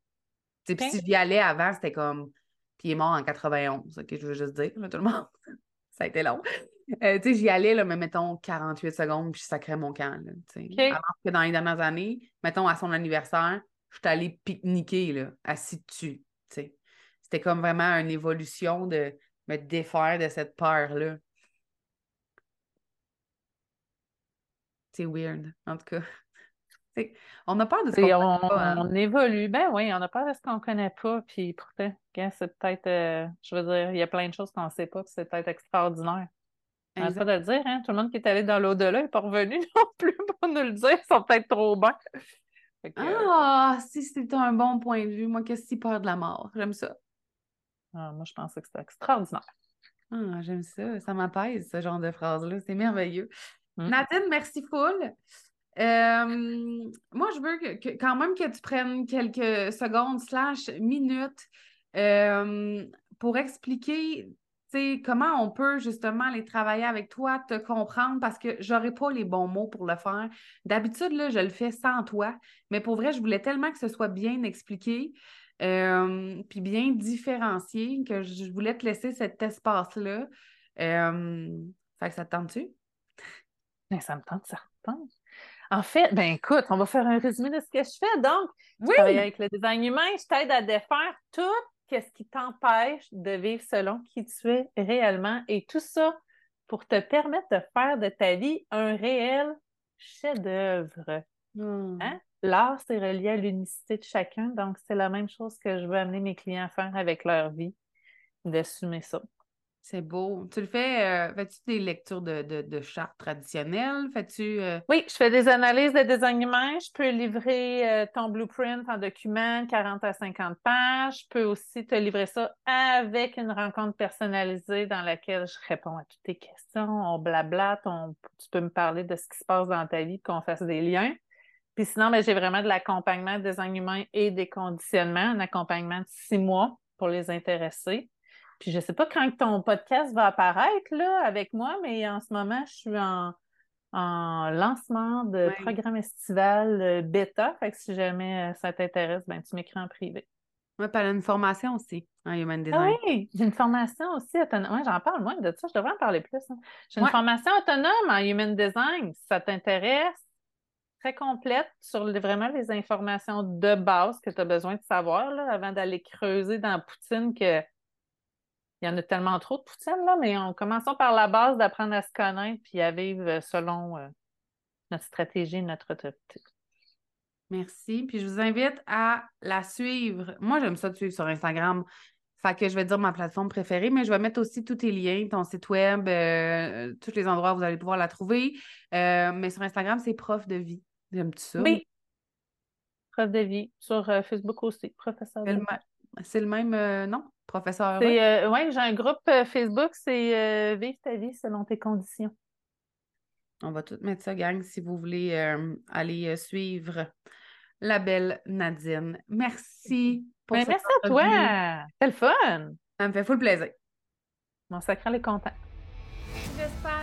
Puis si j'y allais avant, c'était comme. Puis il est mort en 91, OK, je veux juste dire, là, tout le monde. [laughs] ça a été long. Euh, tu sais, j'y allais, là, mais mettons 48 secondes, puis je sacrais mon camp. Là, OK. Alors que dans les dernières années, mettons à son anniversaire, je suis allée pique-niquer, là, assis dessus. tu sais. C'était comme vraiment une évolution de me défaire de cette peur-là. C'est weird, en tout cas. On a peur de ce qu'on connaît pas, hein. on évolue. Ben oui, on a peur de ce qu'on connaît pas. Puis pourtant, c'est peut-être, euh, je veux dire, il y a plein de choses qu'on ne sait pas, puis c'est peut-être extraordinaire. On pas de le dire, hein? Tout le monde qui est allé dans l'au-delà n'est pas revenu [laughs] non plus pour nous le dire. Ils sont peut-être trop bons. Que, euh, Ah, si c'est un bon point de vue. Moi, qu'est-ce qui peur de la mort? J'aime ça. Ah, moi, je pensais que c'était extraordinaire. Ah, j'aime ça. Ça m'apaise, ce genre de phrase-là. C'est merveilleux. Mm. Nadine, merci full. Euh, moi, je veux que, que- quand même que tu prennes quelques secondes slash minutes euh, pour expliquer comment on peut justement aller travailler avec toi, te comprendre, parce que j'aurais pas les bons mots pour le faire. D'habitude, là, je le fais sans toi, mais pour vrai, je voulais tellement que ce soit bien expliqué, euh, puis bien différencié, que je voulais te laisser cet espace-là. Euh, fait que ça te tente-tu? Ben, ça me tente certain. En fait, ben écoute, on va faire un résumé de ce que je fais. Donc, Oui! travailler avec le design humain, je t'aide à défaire tout ce qui t'empêche de vivre selon qui tu es réellement et tout ça pour te permettre de faire de ta vie un réel chef-d'œuvre. Hmm. Hein? L'art, c'est relié à l'unicité de chacun, donc c'est la même chose que je veux amener mes clients à faire avec leur vie, d'assumer ça. C'est beau. Tu le fais, euh, fais-tu des lectures de, de, de chartes traditionnelles? Fais-tu. euh, Oui, je fais des analyses de design humain. Je peux livrer euh, ton blueprint en document, 40 à 50 pages. Je peux aussi te livrer ça avec une rencontre personnalisée dans laquelle je réponds à toutes tes questions. On blablate, on- tu peux me parler de ce qui se passe dans ta vie, qu'on fasse des liens. Puis sinon, ben, j'ai vraiment de l'accompagnement de design humain et des conditionnements, un accompagnement de six mois pour les intéresser. Puis je ne sais pas quand ton podcast va apparaître là, avec moi, mais en ce moment, je suis en, en lancement de programme estival euh, bêta. Fait que si jamais euh, ça t'intéresse, ben, tu m'écris en privé. Ouais, puis elle a une formation aussi en Human Ah Design. oui, j'ai une formation aussi autonome. Ouais, j'en parle moins de ça, je devrais en parler plus. hein. J'ai une Ouais. formation autonome en Human Design. Si ça t'intéresse, très complète sur vraiment les informations de base que tu as besoin de savoir là, avant d'aller creuser dans poutine que il y en a tellement trop de poutine, là, mais on commençons par la base d'apprendre à se connaître puis à vivre selon euh, notre stratégie, notre autorité. Merci. Puis je vous invite à la suivre. Moi, j'aime ça te suivre sur Instagram. Fait que je vais dire ma plateforme préférée, mais je vais mettre aussi tous tes liens, ton site web, euh, tous les endroits où vous allez pouvoir la trouver. Euh, mais sur Instagram, c'est prof de vie. J'aime-tu ça? Oui. Prof de vie. Sur euh, Facebook aussi, professeur de C'est le, le même euh, nom, professeur. C'est, euh, ouais, j'ai un groupe euh, Facebook, c'est euh, Vive ta vie selon tes conditions. On va tout mettre ça, gang, si vous voulez euh, aller euh, suivre la belle Nadine. Merci pour Ben, cette merci à toi! C'est le fun! Ça me fait full plaisir. Mon sacral est content. J'espère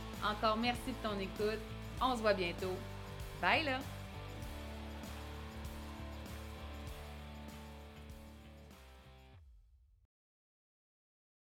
Encore merci de ton écoute. On se voit bientôt. Bye là!